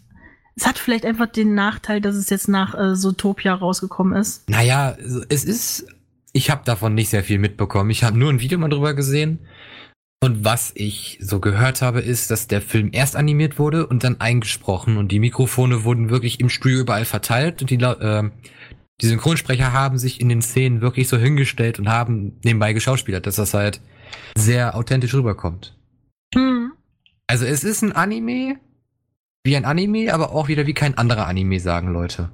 Es hat vielleicht einfach den Nachteil, dass es jetzt nach äh, Zootopia rausgekommen ist. Naja, es ist. Ich habe davon nicht sehr viel mitbekommen. Ich habe nur ein Video mal drüber gesehen. Und was ich so gehört habe, ist, dass der Film erst animiert wurde und dann eingesprochen und die Mikrofone wurden wirklich im Studio überall verteilt und die, äh, die Synchronsprecher haben sich in den Szenen wirklich so hingestellt und haben nebenbei geschauspielert, dass das halt sehr authentisch rüberkommt. Hm. Also es ist ein Anime, wie ein Anime, aber auch wieder wie kein anderer Anime, sagen Leute.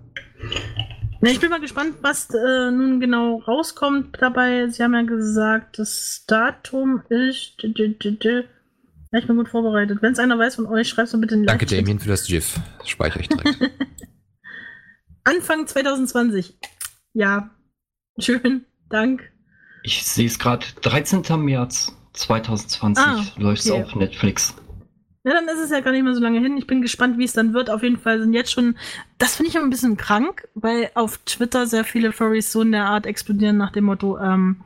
Na, ich bin mal gespannt, was äh, nun genau rauskommt dabei. Sie haben ja gesagt, das Datum ist. Ja, ich bin gut vorbereitet. Wenn es einer weiß von euch, schreibt es bitte in den Danke. Damien, für das GIF. Das speichere ich direkt. (laughs) Anfang 2020. Ja, schön, Dank. Ich sehe es gerade, 13. März 2020 Ah, läuft es okay. auf Netflix. Ja, dann ist es ja gar nicht mehr so lange hin. Ich bin gespannt, wie es dann wird. Auf jeden Fall sind jetzt schon, das finde ich aber ein bisschen krank, weil auf Twitter sehr viele Furries so in der Art explodieren nach dem Motto, ähm,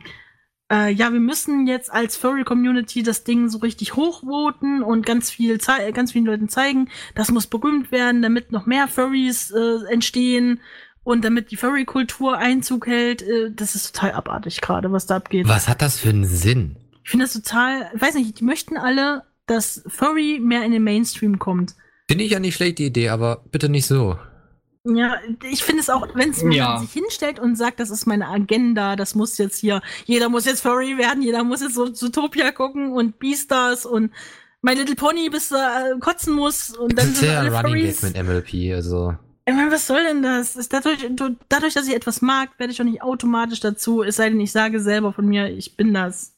äh, ja, wir müssen jetzt als Furry-Community das Ding so richtig hochvoten und ganz viel ganz vielen Leuten zeigen, das muss berühmt werden, damit noch mehr Furries äh, entstehen und damit die Furry-Kultur Einzug hält. Äh, das ist total abartig gerade, was da abgeht. Was hat das für einen Sinn? Ich finde das total, ich weiß nicht, die möchten alle, dass Furry mehr in den Mainstream kommt. Finde ich ja nicht schlecht, die Idee, aber bitte nicht so. Ja, ich finde es auch, wenn es Ja. sich hinstellt und sagt, das ist meine Agenda, das muss jetzt hier, jeder muss jetzt Furry werden, jeder muss jetzt so Zootopia gucken und Beastars und My Little Pony, bis er äh, kotzen muss und dann Das ist sind ja alle Running Gag Furries. mit MLP, also. Ich meine, was soll denn das? Ist dadurch, du- dadurch, dass ich etwas mag, werde ich doch nicht automatisch dazu, es sei denn, ich sage selber von mir, ich bin das.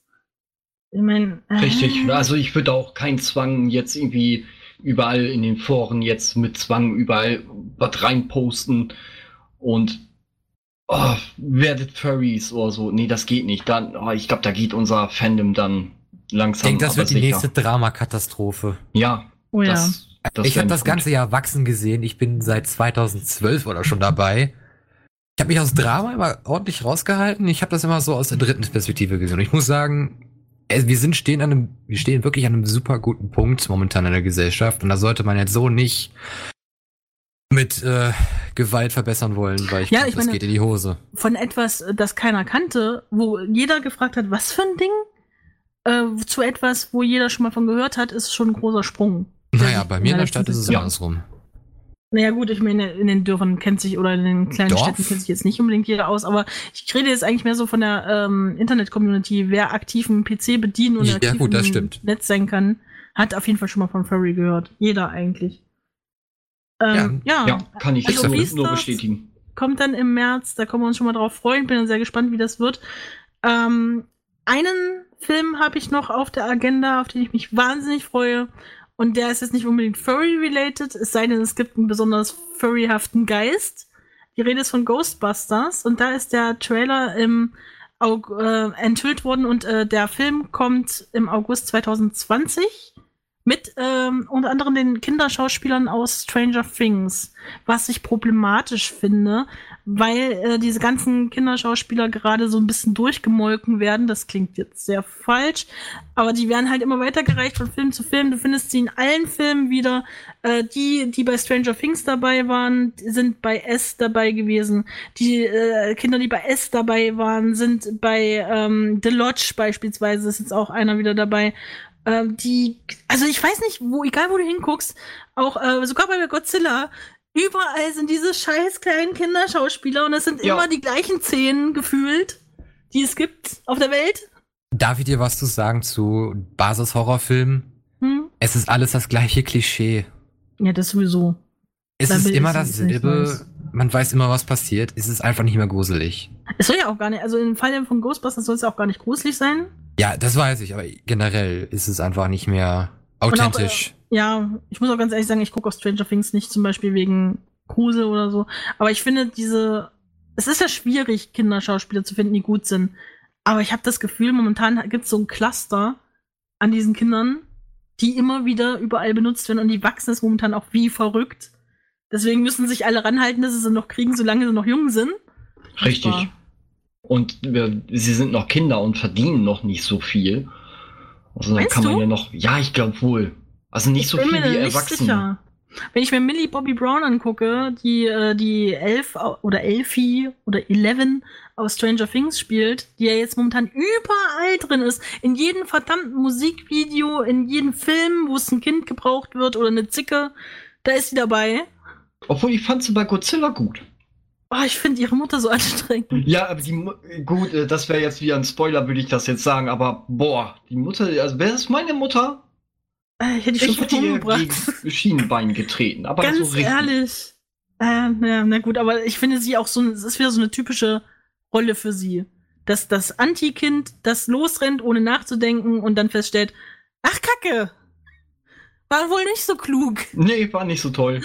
Ich meine. äh, Richtig. Also ich würde auch keinen Zwang jetzt irgendwie überall in den Foren jetzt mit Zwang überall was reinposten und oh, werdet Furries oder so. Nee, das geht nicht. Dann, oh, ich glaube, da geht unser Fandom dann Ich langsam. denke, das aber wird die sicher. nächste Dramakatastrophe. Ja. Oh ja. Das, das ich habe das ganze Jahr wachsen gesehen. Ich bin seit 2012 oder schon dabei. Ich habe mich aus Drama immer ordentlich rausgehalten. Ich habe das immer so aus der dritten Perspektive gesehen. Und ich muss sagen, äh, wir sind stehen an einem, wir stehen wirklich an einem super guten Punkt momentan in der Gesellschaft. Und da sollte man jetzt so nicht mit äh, Gewalt verbessern wollen, weil ich Ja, glaub, ich das meine- geht in die Hose. von etwas, das keiner kannte, wo jeder gefragt hat, was für ein Ding, äh, zu etwas, wo jeder schon mal von gehört hat, ist schon ein großer Sprung. Naja, bei mir in der Ja, Stadt ist es ja. andersrum. Naja gut, ich meine, in den Dörfern kennt sich oder in den kleinen Dorf? Städten kennt sich jetzt nicht unbedingt jeder aus, aber ich rede jetzt eigentlich mehr so von der ähm, Internet-Community. Wer aktiv einen PC bedienen und Ja, aktiv gut, das im stimmt. Netz sein kann, hat auf jeden Fall schon mal von Furry gehört. Jeder eigentlich. Ähm, ja, Ja, kann ich Also so Beastars- nur bestätigen. kommt dann im März, da können wir uns schon mal drauf freuen. Bin dann sehr gespannt, wie das wird. Ähm, einen Film habe ich noch auf der Agenda, auf den ich mich wahnsinnig freue. Und der ist jetzt nicht unbedingt Furry-related, es sei denn, es gibt einen besonders furryhaften Geist. Die Rede ist von Ghostbusters und da ist der Trailer im Aug äh, enthüllt worden und äh, der Film kommt im August 2020 mit ähm, unter anderem den Kinderschauspielern aus Stranger Things, was ich problematisch finde, weil äh, diese ganzen Kinderschauspieler gerade so ein bisschen durchgemolken werden. Das klingt jetzt sehr falsch, aber die werden halt immer weitergereicht von Film zu Film. Du findest sie in allen Filmen wieder. Äh, die, die bei Stranger Things dabei waren, sind bei S dabei gewesen. Die äh, Kinder, die bei S dabei waren, sind bei ähm, The Lodge beispielsweise, ist jetzt auch einer wieder dabei. Ähm, die, also ich weiß nicht, wo, egal wo du hinguckst, auch äh, sogar bei Godzilla, überall sind diese scheiß kleinen Kinderschauspieler und es sind Ja. immer die gleichen Szenen gefühlt, die es gibt auf der Welt. Darf ich dir was zu sagen zu Basis-Horrorfilmen? Hm? Es ist alles das gleiche Klischee. Ja, das sowieso. Es Da ist immer dasselbe. Man weiß immer, was passiert. Es ist einfach nicht mehr gruselig. Es soll ja auch gar nicht, also im Fall von Ghostbusters soll es auch gar nicht gruselig sein. Ja, das weiß ich, aber generell ist es einfach nicht mehr authentisch. Ja, ich muss auch ganz ehrlich sagen, ich gucke auf Stranger Things nicht zum Beispiel wegen Grusel oder so. Aber ich finde diese, es ist ja schwierig, Kinderschauspieler zu finden, die gut sind. Aber ich habe das Gefühl, momentan gibt es so ein Cluster an diesen Kindern, die immer wieder überall benutzt werden und die wachsen es momentan auch wie verrückt. Deswegen müssen sich alle ranhalten, dass sie sie noch kriegen, solange sie noch jung sind. Richtig. War- Und wir, sie sind noch Kinder und verdienen noch nicht so viel. Also dann Meinst kann man du? ja noch, ja, ich glaube wohl. Also nicht so bin viel wie Erwachsene. Wenn ich mir Millie Bobby Brown angucke, die äh, die Elf oder Elfie oder Eleven aus Stranger Things spielt, die ja jetzt momentan überall drin ist, in jedem verdammten Musikvideo, in jedem Film, wo es ein Kind gebraucht wird oder eine Zicke, da ist sie dabei. Obwohl ich fand sie bei Godzilla gut. Oh, ich finde ihre Mutter so (laughs) anstrengend. Ja, aber die Mu- gut, äh, das wäre jetzt wie ein Spoiler, würde ich das jetzt sagen, aber boah, die Mutter, also wäre das meine Mutter, Äh, ich hätte schon ich ihr umgebracht. gegen (laughs) Schienenbein getreten. Aber Ganz so richtig. ehrlich. Äh, na, na gut, aber ich finde sie auch so, es ist wieder so eine typische Rolle für sie. Dass das Anti-Kind, das losrennt, ohne nachzudenken und dann feststellt, ach Kacke, war wohl nicht so klug. Nee, war nicht so toll.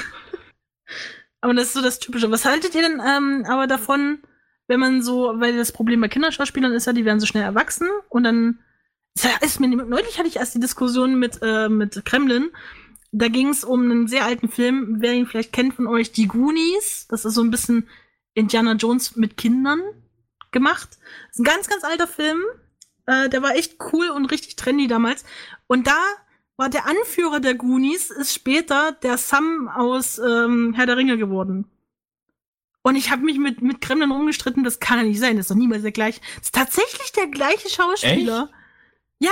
Aber das ist so das Typische. Was haltet ihr denn ähm, aber davon, wenn man so, weil das Problem bei Kinderschauspielern ist ja, die werden so schnell erwachsen und dann ja, ist mir neulich hatte ich erst die Diskussion mit äh, mit Kremlin. Da ging es um einen sehr alten Film, wer ihn vielleicht kennt von euch, die Goonies. Das ist so ein bisschen Indiana Jones mit Kindern gemacht. Das ist ein ganz, ganz alter Film. Äh, der war echt cool und richtig trendy damals. Und da war der Anführer der Goonies, ist später der Sam aus ähm, Herr der Ringe geworden. Und ich habe mich mit, mit Kremlin umgestritten, das kann ja nicht sein, das ist doch niemals der gleiche. Das ist tatsächlich der gleiche Schauspieler. Echt? Ja.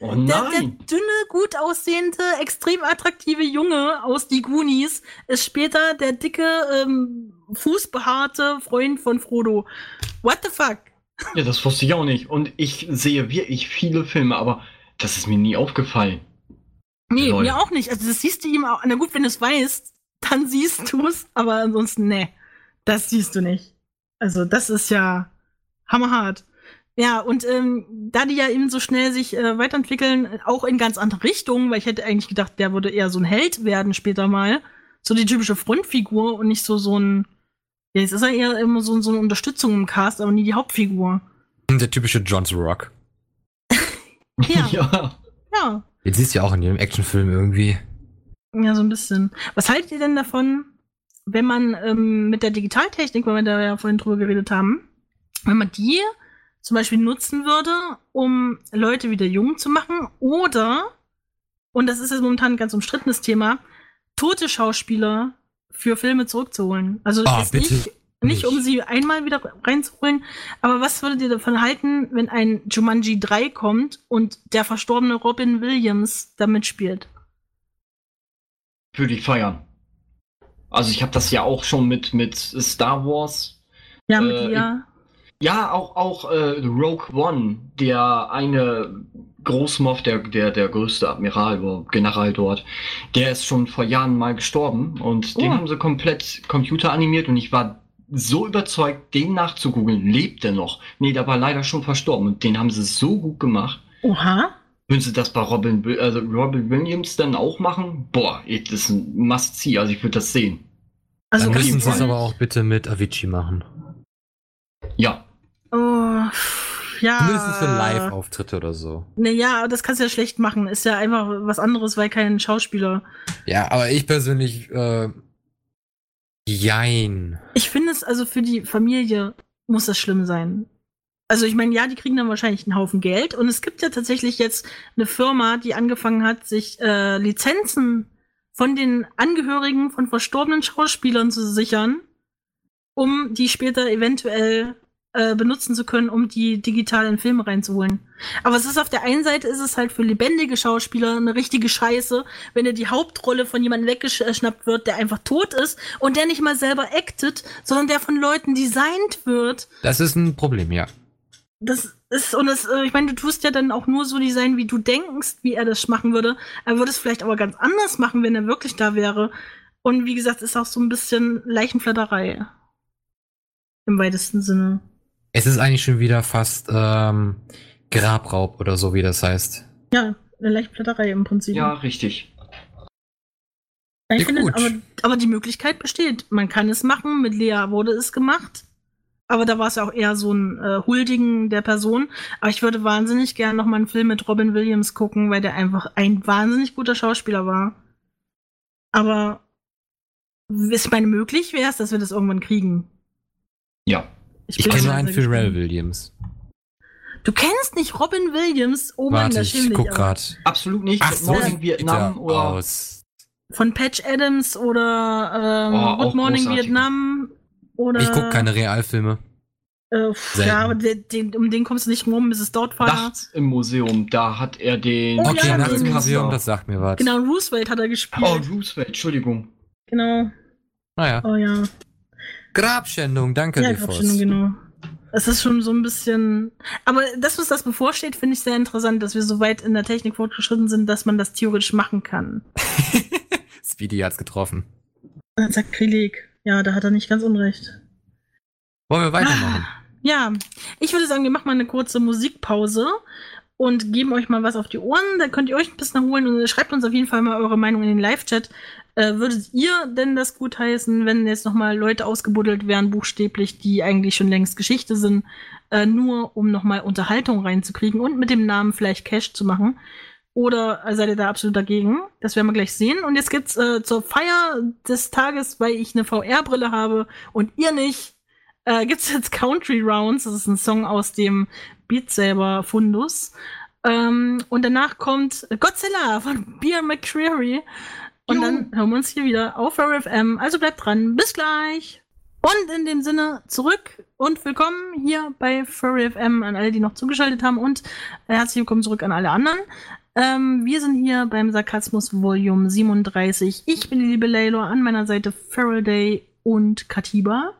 Oh Der, der nein. dünne, gut aussehende, extrem attraktive Junge aus die Goonies ist später der dicke, ähm, fußbehaarte Freund von Frodo. What the fuck? Ja, das wusste ich auch nicht. Und ich sehe wirklich viele Filme, aber das ist mir nie aufgefallen. Nee, Lol. mir auch nicht. Also das siehst du ihm auch. Na gut, wenn du es weißt, dann siehst du es, aber ansonsten, nee. Das siehst du nicht. Also, das ist ja hammerhart. Ja, und ähm, da die ja eben so schnell sich äh, weiterentwickeln, auch in ganz andere Richtungen, weil ich hätte eigentlich gedacht, der würde eher so ein Held werden später mal. So die typische Frontfigur und nicht so so ein. Ja, jetzt ist er eher immer so, so eine Unterstützung im Cast, aber nie die Hauptfigur. Der typische John's Rock. (laughs) Ja, ja. ja. Den siehst du ja auch in jedem Actionfilm irgendwie. Ja, so ein bisschen. Was haltet ihr denn davon, wenn man ähm, mit der Digitaltechnik, weil wir da ja vorhin drüber geredet haben, wenn man die zum Beispiel nutzen würde, um Leute wieder jung zu machen oder, und das ist jetzt momentan ein ganz umstrittenes Thema, tote Schauspieler für Filme zurückzuholen. Also Ah, jetzt bitte nicht, nicht, um sie einmal wieder reinzuholen, aber was würdet ihr davon halten, wenn ein Jumanji 3 kommt und der verstorbene Robin Williams da mitspielt? Würde ich feiern. Also ich habe das ja auch schon mit, mit Star Wars. Ja, mit Äh, Lia. Ja, auch, auch äh, Rogue One, der eine Großmoff, der, der, der größte Admiral, oder General dort, der ist schon vor Jahren mal gestorben und den Oh. haben sie komplett computeranimiert und ich war so überzeugt, den nachzugoogeln, lebt er noch. Nee, der war leider schon verstorben und den haben sie so gut gemacht. Oha. Würden sie das bei Robin, also Robin Williams dann auch machen? Boah, das ist ein Must-See, also ich würde das sehen. Also Dann müssen sie es aber auch bitte mit Avicii machen. Ja, Oh, ja. Mindestens für Live-Auftritte oder so. Ne, ja, aber das kannst du ja schlecht machen. Ist ja einfach was anderes, weil kein Schauspieler. Ja, aber ich persönlich, äh, jein. Ich finde es, also für die Familie muss das schlimm sein. Also ich meine, ja, die kriegen dann wahrscheinlich einen Haufen Geld. Und es gibt ja tatsächlich jetzt eine Firma, die angefangen hat, sich äh, Lizenzen von den Angehörigen von verstorbenen Schauspielern zu sichern, um die später eventuell äh, benutzen zu können, um die digital in Filme reinzuholen. Aber es ist auf der einen Seite ist es halt für lebendige Schauspieler eine richtige Scheiße, wenn dir die Hauptrolle von jemandem weggeschnappt wird, der einfach tot ist und der nicht mal selber actet, sondern der von Leuten designt wird. Das ist ein Problem, ja. Das ist, und das, äh, ich meine, du tust ja dann auch nur so designen, wie du denkst, wie er das machen würde. Er würde es vielleicht aber ganz anders machen, wenn er wirklich da wäre. Und wie gesagt, ist auch so ein bisschen Leichenflatterei. Im weitesten Sinne. Es ist eigentlich schon wieder fast ähm, Grabraub oder so, wie das heißt. Ja, eine Leichenflatterei im Prinzip. ja, richtig. Ich Ja, finde, gut. aber, aber die Möglichkeit besteht. Man kann es machen. Mit Lea wurde es gemacht. Aber da war es ja auch eher so ein äh, Huldigen der Person. Aber ich würde wahnsinnig gern noch mal einen Film mit Robin Williams gucken, weil der einfach ein wahnsinnig guter Schauspieler war. Aber ist meine möglich wäre es, dass wir das irgendwann kriegen. Ja. Ich bin kenne nur einen. Pharrell Williams. Du kennst nicht Robin Williams? Oh Warte, das ich guck grad. Absolut nicht. Ach so, Morning Vietnam er oder aus. Von Patch Adams oder ähm, Oh, Good Morning großartig. Vietnam oder. Ich guck keine Realfilme. Äh, ja, aber den, den, um den kommst du nicht rum, Mrs. Doubtfire. Nachts im Museum. Da hat er den. Oh, ja, Okay, das nachts im ein Museum, das sagt mir was. Genau, Roosevelt hat er gespielt. Oh, Roosevelt, Entschuldigung. Genau. Naja. Oh ja. Grabschändung, danke, Ja, Defos. Grabstellung, genau. Es ist schon so ein bisschen. Aber das, was das bevorsteht, finde ich sehr interessant, dass wir so weit in der Technik fortgeschritten sind, dass man das theoretisch machen kann. (laughs) Speedy hat's getroffen. Sakrileg. Ja, da hat er nicht ganz unrecht. Wollen wir weitermachen? Ja, ich würde sagen, wir machen mal eine kurze Musikpause und geben euch mal was auf die Ohren. Da könnt ihr euch ein bisschen erholen und schreibt uns auf jeden Fall mal eure Meinung in den Live-Chat. Äh, würdet ihr denn das gut heißen, wenn jetzt nochmal Leute ausgebuddelt wären, buchstäblich, die eigentlich schon längst Geschichte sind, äh, nur um nochmal Unterhaltung reinzukriegen und mit dem Namen vielleicht Cash zu machen? Oder seid ihr da absolut dagegen? Das werden wir gleich sehen. Und jetzt gibt's äh, zur Feier des Tages, weil ich eine VR-Brille habe und ihr nicht, äh, gibt's jetzt Country Rounds. Das ist ein Song aus dem Beat Saber Fundus. Ähm, und danach kommt Godzilla von Beer McCreary. Und Juhu. dann hören wir uns hier wieder auf RFM. Also bleibt dran. Bis gleich. Und in dem Sinne zurück und willkommen hier bei Furry FM an alle, die noch zugeschaltet haben und äh, herzlich willkommen zurück an alle anderen. Ähm, wir sind hier beim Sarkasmus Volume 37. Ich bin die liebe Laylor, an meiner Seite Faraday und Katiba.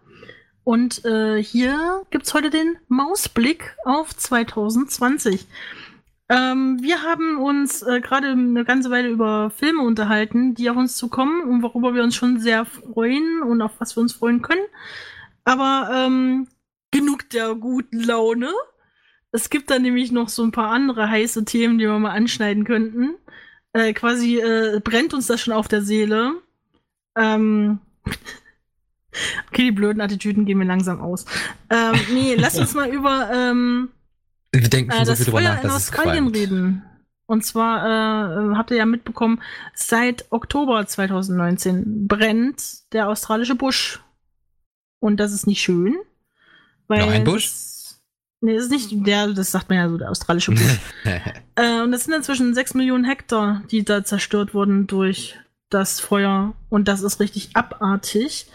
Und äh, hier gibt's heute den Mausblick auf 2020. Ähm, wir haben uns äh, gerade eine ganze Weile über Filme unterhalten, die auf uns zukommen und worüber wir uns schon sehr freuen und auf was wir uns freuen können. Aber ähm, genug der guten Laune. Es gibt da nämlich noch so ein paar andere heiße Themen, die wir mal anschneiden könnten. Äh, quasi äh, brennt uns das schon auf der Seele. Ähm, (laughs) okay, die blöden Attitüden gehen mir langsam aus. Ähm, nee, lass (laughs) uns mal über ähm, Wir denken äh, schon so das viel drüber Feuer nach, in dass es Australien qualmt. reden. Und zwar äh, habt ihr ja mitbekommen, seit Oktober 2019 brennt der australische Busch. Und das ist nicht schön. Weil Noch ein Busch? Das, nee, das ist nicht der, das sagt man ja so, der australische Busch. (laughs) äh, und das sind inzwischen sechs Millionen Hektar, die da zerstört wurden durch das Feuer. Und das ist richtig abartig.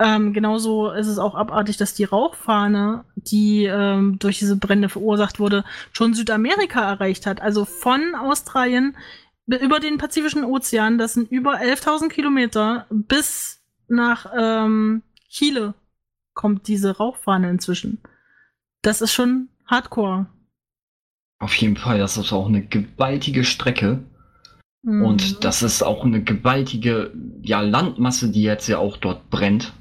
Ähm, genauso ist es auch abartig, dass die Rauchfahne, die ähm, durch diese Brände verursacht wurde, schon Südamerika erreicht hat. Also von Australien über den Pazifischen Ozean, das sind über 11.000 Kilometer, bis nach ähm, Chile kommt diese Rauchfahne inzwischen. Das ist schon Hardcore. Auf jeden Fall, das ist auch eine gewaltige Strecke. Mhm. Und das ist auch eine gewaltige ja, Landmasse, die jetzt ja auch dort brennt.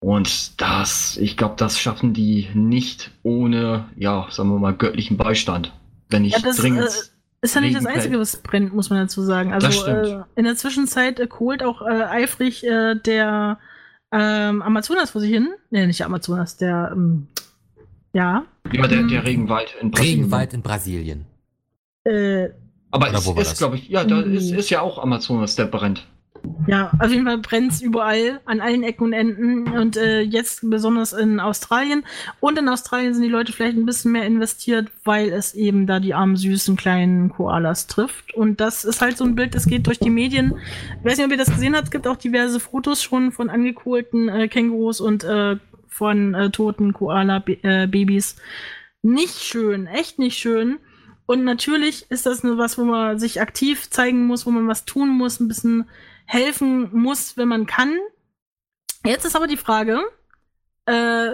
Und das, ich glaube, das schaffen die nicht ohne, ja, sagen wir mal, göttlichen Beistand. Wenn ich Ja, das dringend. äh, ist ja nicht das Einzige, was brennt, muss man dazu sagen. Also äh, in der Zwischenzeit äh, kohlt auch äh, eifrig äh, der ähm, Amazonas vor sich hin. Nee, nicht der Amazonas, der ähm, ja. ja, der, der Regenwald in Brasilien. Regenwald in Brasilien. Äh, Aber es ist, glaube ich, ja, da Mhm. ist, ist ja auch Amazonas, der brennt. Ja, auf jeden Fall brennt's überall, an allen Ecken und Enden. Und äh, jetzt besonders in Australien. Und in Australien sind die Leute vielleicht ein bisschen mehr investiert, weil es eben da die armen, süßen, kleinen Koalas trifft. Und das ist halt so ein Bild, das geht durch die Medien. Ich weiß nicht, ob ihr das gesehen habt. Es gibt auch diverse Fotos schon von angekohlten äh, Kängurus und äh, von äh, toten Koala-Babys. Nicht schön, echt nicht schön. Und natürlich ist das nur was, wo man sich aktiv zeigen muss, wo man was tun muss, ein bisschen helfen muss, wenn man kann. Jetzt ist aber die Frage, äh,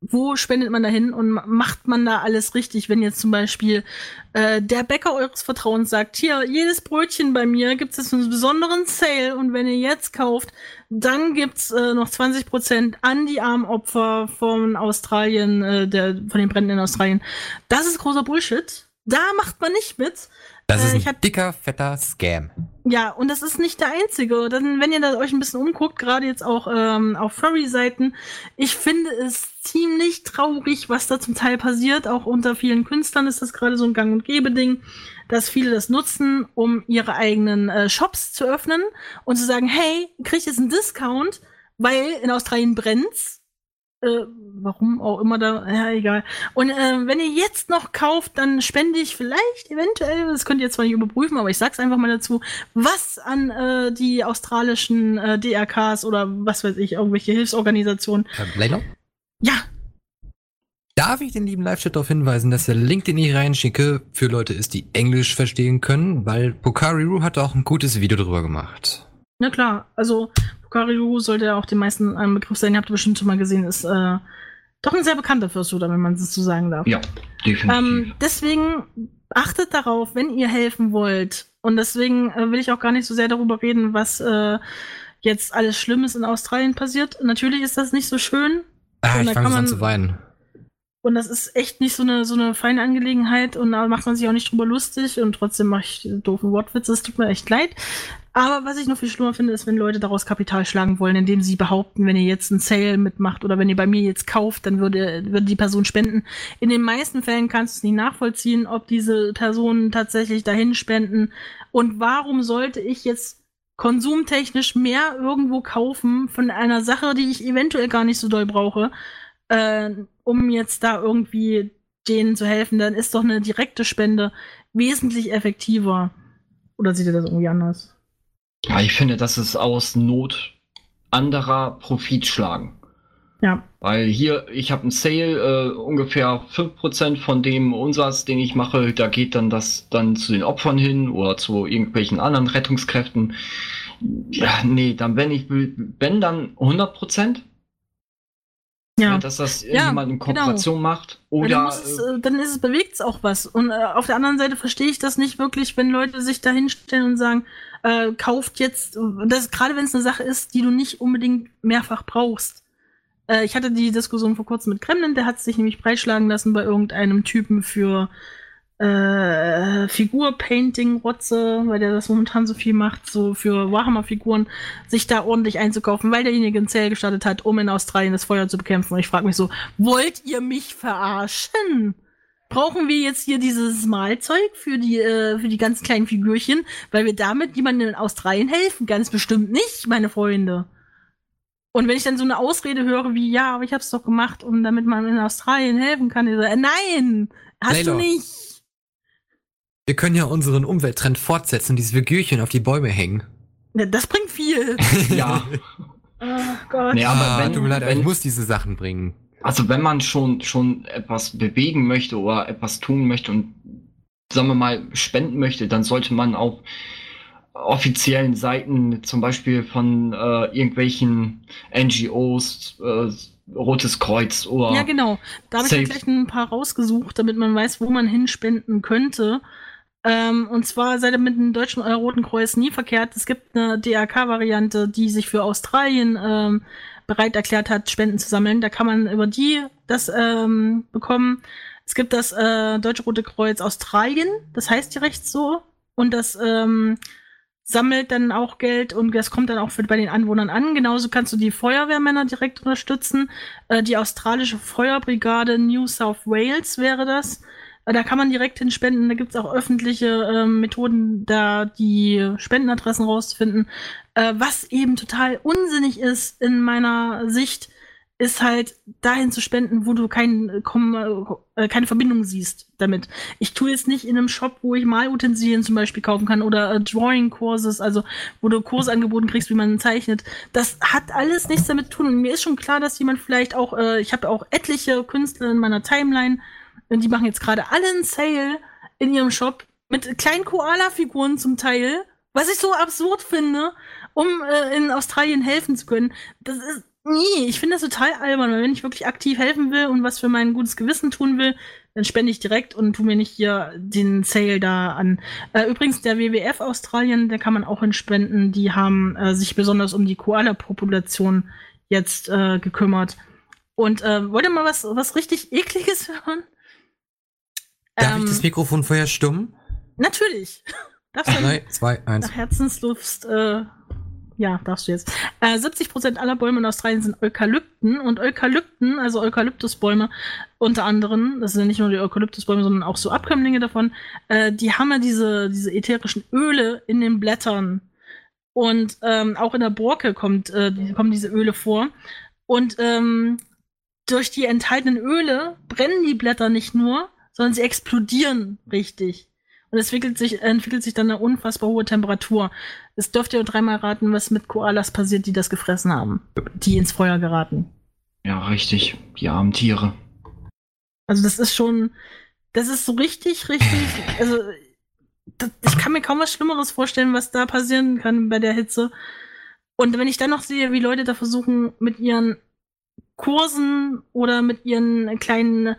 wo spendet man da hin und ma- macht man da alles richtig, wenn jetzt zum Beispiel äh, der Bäcker eures Vertrauens sagt, hier, jedes Brötchen bei mir gibt es einen besonderen Sale und wenn ihr jetzt kauft, dann gibt's äh, noch 20% an die armen Opfer von Australien, äh, der, von den Bränden in Australien. Das ist großer Bullshit. Da macht man nicht mit. Das Äh, ist ich ein hab- dicker, fetter Scam. Ja, und das ist nicht der einzige. Dann, wenn ihr euch ein bisschen umguckt, gerade jetzt auch ähm, auf Furry-Seiten, ich finde es ziemlich traurig, was da zum Teil passiert. Auch unter vielen Künstlern ist das gerade so ein Gang- und Gebe-Ding, dass viele das nutzen, um ihre eigenen äh, Shops zu öffnen und zu sagen, hey, ihr kriegt jetzt einen Discount, weil in Australien brennt's. Äh, warum auch immer da, ja, egal. Und äh, wenn ihr jetzt noch kauft, dann spende ich vielleicht, eventuell, das könnt ihr jetzt zwar nicht überprüfen, aber ich sag's einfach mal dazu, was an äh, die australischen äh, DRKs oder was weiß ich, irgendwelche Hilfsorganisationen. Äh, Layla? Ja, Darf ich den lieben Live-Chat darauf hinweisen, dass der Link, den ich reinschicke, für Leute ist, die Englisch verstehen können, weil Pokariru hat auch ein gutes Video drüber gemacht. na klar. Also, Pokariru sollte ja auch den meisten ein Begriff sein. Ihr habt bestimmt schon mal gesehen, ist äh, doch ein sehr bekannter Fürsthuter, wenn man es so sagen darf. Ja, definitiv. Ähm, deswegen achtet darauf, wenn ihr helfen wollt. Und deswegen äh, will ich auch gar nicht so sehr darüber reden, was äh, jetzt alles Schlimmes in Australien passiert. Natürlich ist das nicht so schön. Ah, Und ich da fange an man- zu weinen. Und das ist echt nicht so eine, so eine feine Angelegenheit. Und da macht man sich auch nicht drüber lustig. Und trotzdem mache ich doofen Wortwitze. Es tut mir echt leid. Aber was ich noch viel schlimmer finde, ist, wenn Leute daraus Kapital schlagen wollen, indem sie behaupten, wenn ihr jetzt einen Sale mitmacht oder wenn ihr bei mir jetzt kauft, dann würde, würde die Person spenden. In den meisten Fällen kannst du es nicht nachvollziehen, ob diese Personen tatsächlich dahin spenden. Und warum sollte ich jetzt konsumtechnisch mehr irgendwo kaufen von einer Sache, die ich eventuell gar nicht so doll brauche, äh, um jetzt da irgendwie denen zu helfen, dann ist doch eine direkte Spende wesentlich effektiver. Oder seht ihr das irgendwie anders? Ja, ich finde, das ist aus Not anderer Profit schlagen. Ja. Weil hier, ich habe einen Sale, äh, ungefähr 5% von dem Umsatz, den ich mache, da geht dann das dann zu den Opfern hin oder zu irgendwelchen anderen Rettungskräften. Ja, nee, dann wenn ich, wenn dann 100%. Ja. dass das ja, jemand in genau. Kooperation genau. macht. Oder. Ja, dann, es, äh, dann ist es, bewegt es auch was. Und äh, auf der anderen Seite verstehe ich das nicht wirklich, wenn Leute sich da hinstellen und sagen, äh, kauft jetzt, das, gerade wenn es eine Sache ist, die du nicht unbedingt mehrfach brauchst. Äh, ich hatte die Diskussion vor kurzem mit Kremlin, der hat sich nämlich breitschlagen lassen bei irgendeinem Typen für äh, Figur-Painting-Rotze, weil der das momentan so viel macht, so für Warhammer-Figuren, sich da ordentlich einzukaufen, weil derjenige ein Zell gestartet hat, um in Australien das Feuer zu bekämpfen. Und ich frage mich so, wollt ihr mich verarschen? Brauchen wir jetzt hier dieses Malzeug für die, äh, für die ganzen kleinen Figürchen, weil wir damit jemandem in Australien helfen? Ganz bestimmt nicht, meine Freunde. Und wenn ich dann so eine Ausrede höre wie, ja, aber ich hab's doch gemacht, um damit man in Australien helfen kann, ich so, äh, nein, hast Layla. du nicht. Wir können ja unseren Umwelttrend fortsetzen, diese Figürchen auf die Bäume hängen. Ja, das bringt viel. (laughs) ja. oh Gott. Nee, aber ah, wenn, tut mir leid, wenn, ich muss diese Sachen bringen. Also wenn man schon, schon etwas bewegen möchte oder etwas tun möchte und sagen wir mal spenden möchte, dann sollte man auf offiziellen Seiten, zum Beispiel von äh, irgendwelchen NGOs, äh, Rotes Kreuz oder. Ja, genau. Da habe ich mir gleich ein paar rausgesucht, damit man weiß, wo man hinspenden könnte. Ähm, und zwar seid ihr mit dem Deutschen Roten Kreuz nie verkehrt. Es gibt eine DRK-Variante, die sich für Australien ähm, bereit erklärt hat, Spenden zu sammeln. Da kann man über die das ähm, bekommen. Es gibt das äh, Deutsche Rote Kreuz Australien, das heißt direkt so. Und das ähm, sammelt dann auch Geld und das kommt dann auch für, bei den Anwohnern an. Genauso kannst du die Feuerwehrmänner direkt unterstützen. Äh, die australische Feuerbrigade New South Wales wäre das. Da kann man direkt hinspenden. Da gibt's auch öffentliche äh, Methoden, da die Spendenadressen rauszufinden. Äh, was eben total unsinnig ist in meiner Sicht, ist halt dahin zu spenden, wo du kein, äh, keine Verbindung siehst damit. Ich tue jetzt nicht in einem Shop, wo ich Malutensilien zum Beispiel kaufen kann oder äh, Drawing-Courses, also wo du Kurse angeboten kriegst, wie man zeichnet. Das hat alles nichts damit zu tun. Und mir ist schon klar, dass jemand vielleicht auch, äh, ich habe auch etliche Künstler in meiner Timeline, und die machen jetzt gerade alle einen Sale in ihrem Shop mit kleinen Koala-Figuren zum Teil, was ich so absurd finde, um äh, in Australien helfen zu können. Das ist, nee, ich finde das total albern, weil wenn ich wirklich aktiv helfen will und was für mein gutes Gewissen tun will, dann spende ich direkt und tu mir nicht hier den Sale da an. Äh, übrigens, der WWF Australien, der kann man auch entspenden. Die haben äh, sich besonders um die Koala-Population jetzt äh, gekümmert. Und äh, wollt ihr mal was, was richtig ekliges (laughs) hören? Darf ähm, ich das Mikrofon vorher stumm? Natürlich. (laughs) Darfst du Drei, zwei, eins. Nach Herzenslust, äh, ja, darfst du jetzt. Äh, 70% aller Bäume in Australien sind Eukalypten und Eukalypten, also Eukalyptusbäume unter anderem, das sind nicht nur die Eukalyptusbäume, sondern auch so Abkömmlinge davon, äh, die haben ja diese, diese ätherischen Öle in den Blättern. Und ähm, auch in der Borke kommt, äh, die, kommen diese Öle vor. Und ähm, durch die enthaltenen Öle brennen die Blätter nicht nur, sondern sie explodieren richtig. Und es entwickelt sich, entwickelt sich dann eine unfassbar hohe Temperatur. Es dürft ihr dreimal raten, was mit Koalas passiert, die das gefressen haben, die ins Feuer geraten. Ja, richtig. Die armen Tiere. Also das ist schon, das ist so richtig, richtig, (laughs) also das, ich kann mir kaum was Schlimmeres vorstellen, was da passieren kann bei der Hitze. Und wenn ich dann noch sehe, wie Leute da versuchen, mit ihren Kursen oder mit ihren kleinen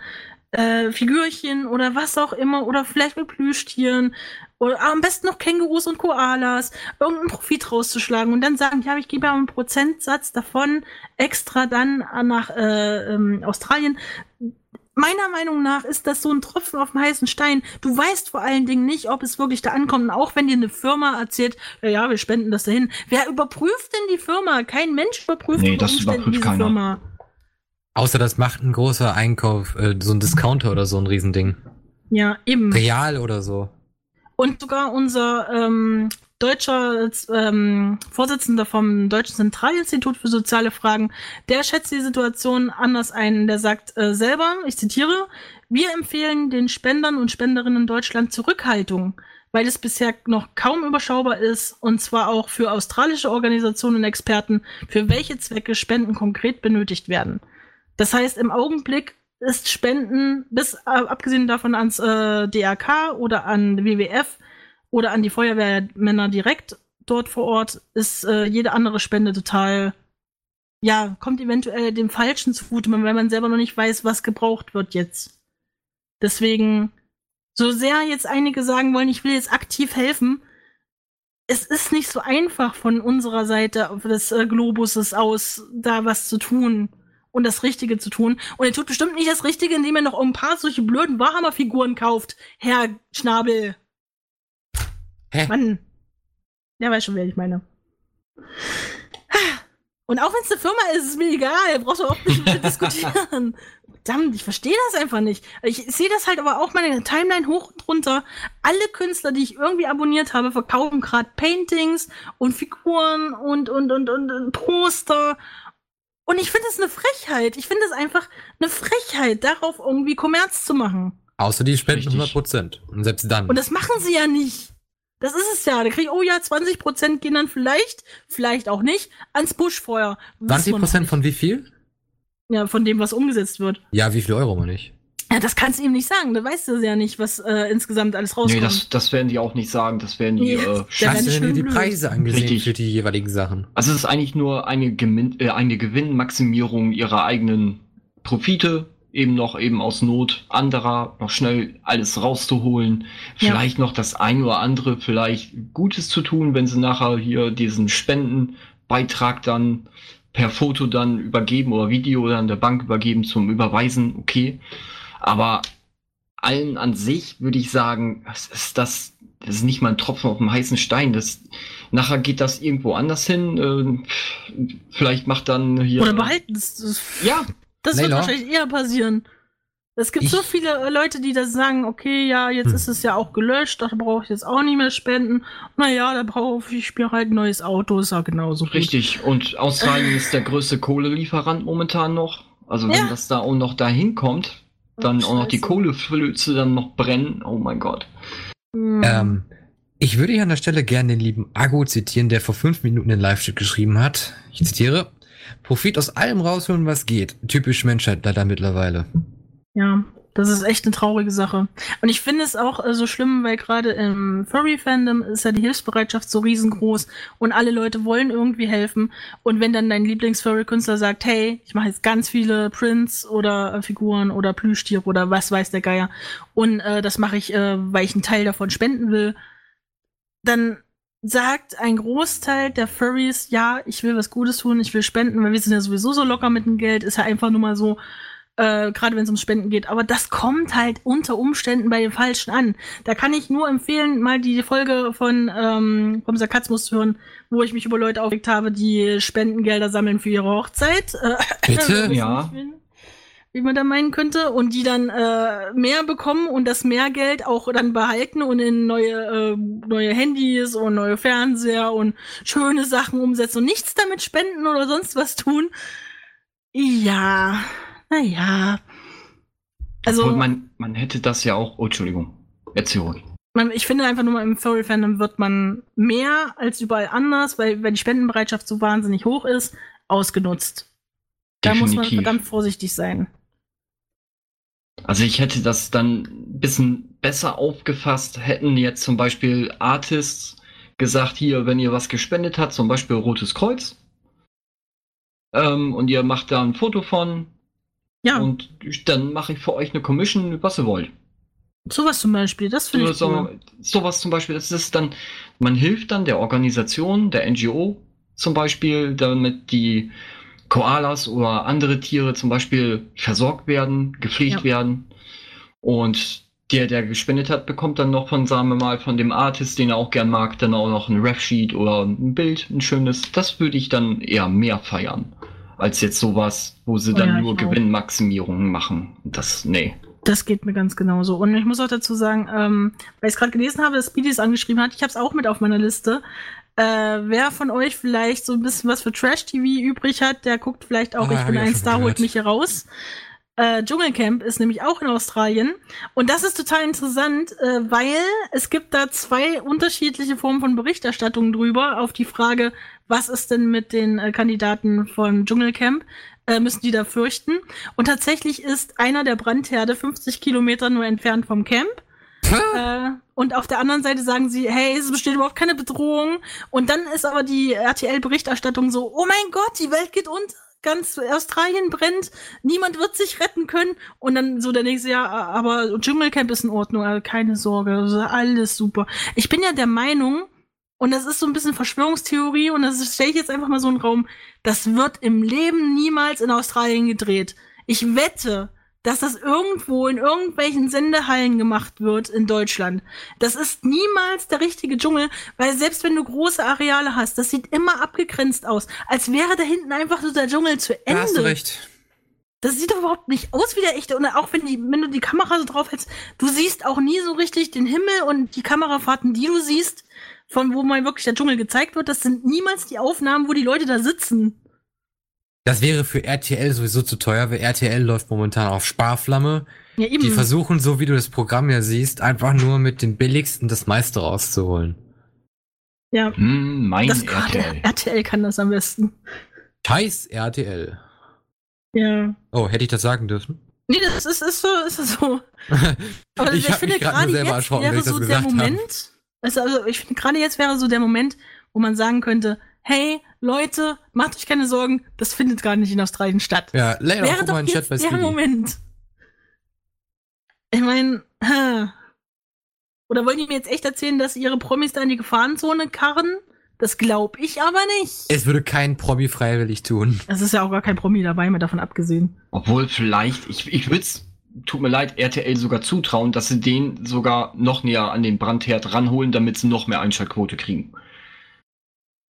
äh, Figürchen oder was auch immer oder vielleicht mit Plüschtieren oder am besten noch Kängurus und Koalas irgendeinen Profit rauszuschlagen und dann sagen, ja, ich gebe ja einen Prozentsatz davon extra dann nach äh, ähm, Australien. meiner Meinung nach ist das so ein Tropfen auf dem heißen Stein. Du weißt vor allen Dingen nicht, ob es wirklich da ankommt. Und auch wenn dir eine Firma erzählt, ja, ja, wir spenden das dahin. Wer überprüft denn die Firma? Kein Mensch überprüft nee, das überprüft diese keiner. Firma. Außer das macht ein großer Einkauf, äh, so ein Discounter oder so ein Riesending. Ja, eben. Real oder so. Und sogar unser ähm, deutscher ähm, Vorsitzender vom Deutschen Zentralinstitut für soziale Fragen, der schätzt die Situation anders ein. Der sagt äh, selber, ich zitiere, wir empfehlen den Spendern und Spenderinnen in Deutschland Zurückhaltung, weil es bisher noch kaum überschaubar ist, und zwar auch für australische Organisationen und Experten, für welche Zwecke Spenden konkret benötigt werden. Das heißt, im Augenblick ist Spenden, bis äh, abgesehen davon ans äh, DRK oder an WWF, oder an die Feuerwehrmänner direkt dort vor Ort, ist äh, jede andere Spende total, ja, kommt eventuell dem Falschen zugute, weil man selber noch nicht weiß, was gebraucht wird jetzt. Deswegen, so sehr jetzt einige sagen wollen, ich will jetzt aktiv helfen, es ist nicht so einfach von unserer Seite des äh, Globuses aus, da was zu tun und das Richtige zu tun. Und er tut bestimmt nicht das Richtige, indem er noch ein paar solche blöden Warhammer-Figuren kauft, Herr Schnabel. Hä? Mann. Ja, weiß schon, wer ich meine. Und auch wenn es eine Firma ist, ist es mir egal. Brauchst du auch nicht diskutieren. (laughs) Verdammt, ich verstehe das einfach nicht. Ich sehe das halt aber auch meine Timeline hoch und runter. Alle Künstler, die ich irgendwie abonniert habe, verkaufen gerade Paintings und Figuren und, und, und, und, und Poster. Und ich finde es eine Frechheit. Ich finde es einfach eine Frechheit, darauf irgendwie Kommerz zu machen. Außer die spenden Richtig. 100 Prozent. Und selbst dann. Und das machen sie ja nicht. Das ist es ja. Da kriege ich, oh ja, 20% gehen dann vielleicht, vielleicht auch nicht, ans Buschfeuer. 20% von wie viel? Ja, von dem, was umgesetzt wird. Ja, wie viel Euro mal nicht? Ja, das kannst du ihm nicht sagen. Da weißt du ja nicht, was äh, insgesamt alles rauskommt. Nee, das, das werden die auch nicht sagen. Das werden die. Nee, äh, Hast du denn die Preise angesehen Richtig. für die jeweiligen Sachen? Also es ist eigentlich nur eine, Gewinn, äh, eine Gewinnmaximierung ihrer eigenen Profite eben noch eben aus Not anderer noch schnell alles rauszuholen, vielleicht ja. noch das ein oder andere vielleicht Gutes zu tun, wenn sie nachher hier diesen Spendenbeitrag dann per Foto dann übergeben oder Video dann der Bank übergeben zum Überweisen, okay. Aber allen an sich würde ich sagen, das ist das, das ist nicht mal ein Tropfen auf dem heißen Stein. Das, nachher geht das irgendwo anders hin. Äh, vielleicht macht dann hier. Oder behalten es. Ja, das Layla? wird wahrscheinlich eher passieren. Es gibt ich so viele äh, Leute, die das sagen, okay, ja, jetzt hm. ist es ja auch gelöscht, da brauche ich jetzt auch nicht mehr spenden. Naja, da brauche ich mir halt ein neues Auto, ist ja genauso gut. Richtig, und Australien ist der größte Kohlelieferant momentan noch. Also wenn ja. das da auch noch dahin kommt, dann auch noch die Kohleflöze dann noch brennen, oh mein Gott. Hm. Ähm, ich würde hier an der Stelle gerne den lieben Agu zitieren, der vor fünf Minuten den Live-Stück geschrieben hat. Ich zitiere. Profit aus allem rausholen, was geht. Typisch Menschheit leider mittlerweile. Ja, das ist echt eine traurige Sache. Und ich finde es auch äh, so schlimm, weil gerade im Furry-Fandom ist ja die Hilfsbereitschaft so riesengroß und alle Leute wollen irgendwie helfen. Und wenn dann dein Lieblings-Furry-Künstler sagt, hey, ich mache jetzt ganz viele Prints oder äh, Figuren oder Plüschtiere oder was weiß der Geier und äh, das mache ich, äh, weil ich einen Teil davon spenden will, dann sagt ein Großteil der Furries, ja, ich will was Gutes tun, ich will spenden, weil wir sind ja sowieso so locker mit dem Geld, ist ja einfach nur mal so, äh, gerade wenn es um Spenden geht. Aber das kommt halt unter Umständen bei den Falschen an. Da kann ich nur empfehlen, mal die Folge von ähm, vom Sarkasmus zu hören, wo ich mich über Leute aufgeregt habe, die Spendengelder sammeln für ihre Hochzeit. Äh, (laughs) Bitte? ja wie man da meinen könnte, und die dann äh, mehr bekommen und das mehr Geld auch dann behalten und in neue, äh, neue Handys und neue Fernseher und schöne Sachen umsetzen und nichts damit spenden oder sonst was tun. Ja, naja. Also. Obwohl man, man hätte das ja auch. Oh, Entschuldigung. Erzähl ruhig. Man, ich finde einfach nur mal im Furry-Fandom wird man mehr als überall anders, weil, weil die Spendenbereitschaft so wahnsinnig hoch ist, ausgenutzt. Da Definitiv. muss man verdammt vorsichtig sein. Also ich hätte das dann ein bisschen besser aufgefasst, hätten jetzt zum Beispiel Artists gesagt, hier, wenn ihr was gespendet habt, zum Beispiel Rotes Kreuz, ähm, und ihr macht da ein Foto von, ja. und dann mache ich für euch eine Commission, was ihr wollt. Sowas zum Beispiel, das finde ich cool. Sowas zum Beispiel, das ist dann, man hilft dann der Organisation, der NGO zum Beispiel, damit die Koalas oder andere Tiere zum Beispiel versorgt werden, gepflegt Ja. werden. Und der, der gespendet hat, bekommt dann noch von, sagen wir mal, von dem Artist, den er auch gern mag, dann auch noch ein Ref-Sheet oder ein Bild, ein schönes. Das würde ich dann eher mehr feiern. Als jetzt sowas, wo sie Oh dann ja, nur. Gewinnmaximierungen machen. Das, nee. Das geht mir ganz genauso. Und ich muss auch dazu sagen, ähm, weil ich es gerade gelesen habe, dass Speedy es angeschrieben hat, ich habe es auch mit auf meiner Liste. Äh, wer von euch vielleicht so ein bisschen was für Trash-TV übrig hat, der guckt vielleicht auch Ah, Ich bin ein Star, holt gehört. mich hier raus. Äh, Dschungelcamp ist nämlich auch in Australien. Und das ist total interessant, äh, weil es gibt da zwei unterschiedliche Formen von Berichterstattung drüber auf die Frage, was ist denn mit den äh, Kandidaten von Dschungelcamp? Äh, müssen die da fürchten? Und tatsächlich ist einer der Brandherde 50 Kilometer nur entfernt vom Camp. Äh, und auf der anderen Seite sagen sie, hey, es besteht überhaupt keine Bedrohung. Und dann ist aber die RTL-Berichterstattung so, oh mein Gott, die Welt geht unter. Ganz Australien brennt, niemand wird sich retten können. Und dann so der nächste Jahr, aber Dschungelcamp ist in Ordnung, also keine Sorge, also alles super. Ich bin ja der Meinung, und das ist so ein bisschen Verschwörungstheorie, und das stelle ich jetzt einfach mal so in den Raum, das wird im Leben niemals in Australien gedreht. Ich wette, dass das irgendwo in irgendwelchen Sendehallen gemacht wird in Deutschland. Das ist niemals der richtige Dschungel, weil selbst wenn du große Areale hast, das sieht immer abgegrenzt aus, als wäre da hinten einfach so der Dschungel zu Da hast du Ende. recht. Das sieht doch überhaupt nicht aus wie der echte. Und auch wenn, die, wenn du die Kamera so drauf hältst, du siehst auch nie so richtig den Himmel und die Kamerafahrten, die du siehst, von wo mal wirklich der Dschungel gezeigt wird, das sind niemals die Aufnahmen, wo die Leute da sitzen. Das wäre für RTL sowieso zu teuer, weil RTL läuft momentan auf Sparflamme. Ja, eben. Die versuchen, so wie du das Programm ja siehst, einfach nur mit dem billigsten das meiste rauszuholen. ja, Hm, mein das gerade RTL. RTL kann das am besten. Scheiß RTL. Ja. Oh, hätte ich das sagen dürfen? Nee, das ist, ist so, ist so. (laughs) Aber Ich hab mich grad nur selber jetzt erschrocken, wenn wäre ich das so der gesagt hab. Moment, also, also ich finde gerade jetzt wäre so der Moment, wo man sagen könnte, hey Leute, macht euch keine Sorgen, das findet gar nicht in Australien statt. Ja, Leila, wäre doch mal in den Chat jetzt bei der. Moment. Ich meine, oder wollen die mir jetzt echt erzählen, dass ihre Promis da in die Gefahrenzone karren? Das glaube ich aber nicht. Es würde kein Promi freiwillig tun. Es ist ja auch gar kein Promi dabei, mal davon abgesehen. Obwohl vielleicht, ich, ich würde es, tut mir leid, RTL sogar zutrauen, dass sie den sogar noch näher an den Brandherd ranholen, damit sie noch mehr Einschaltquote kriegen.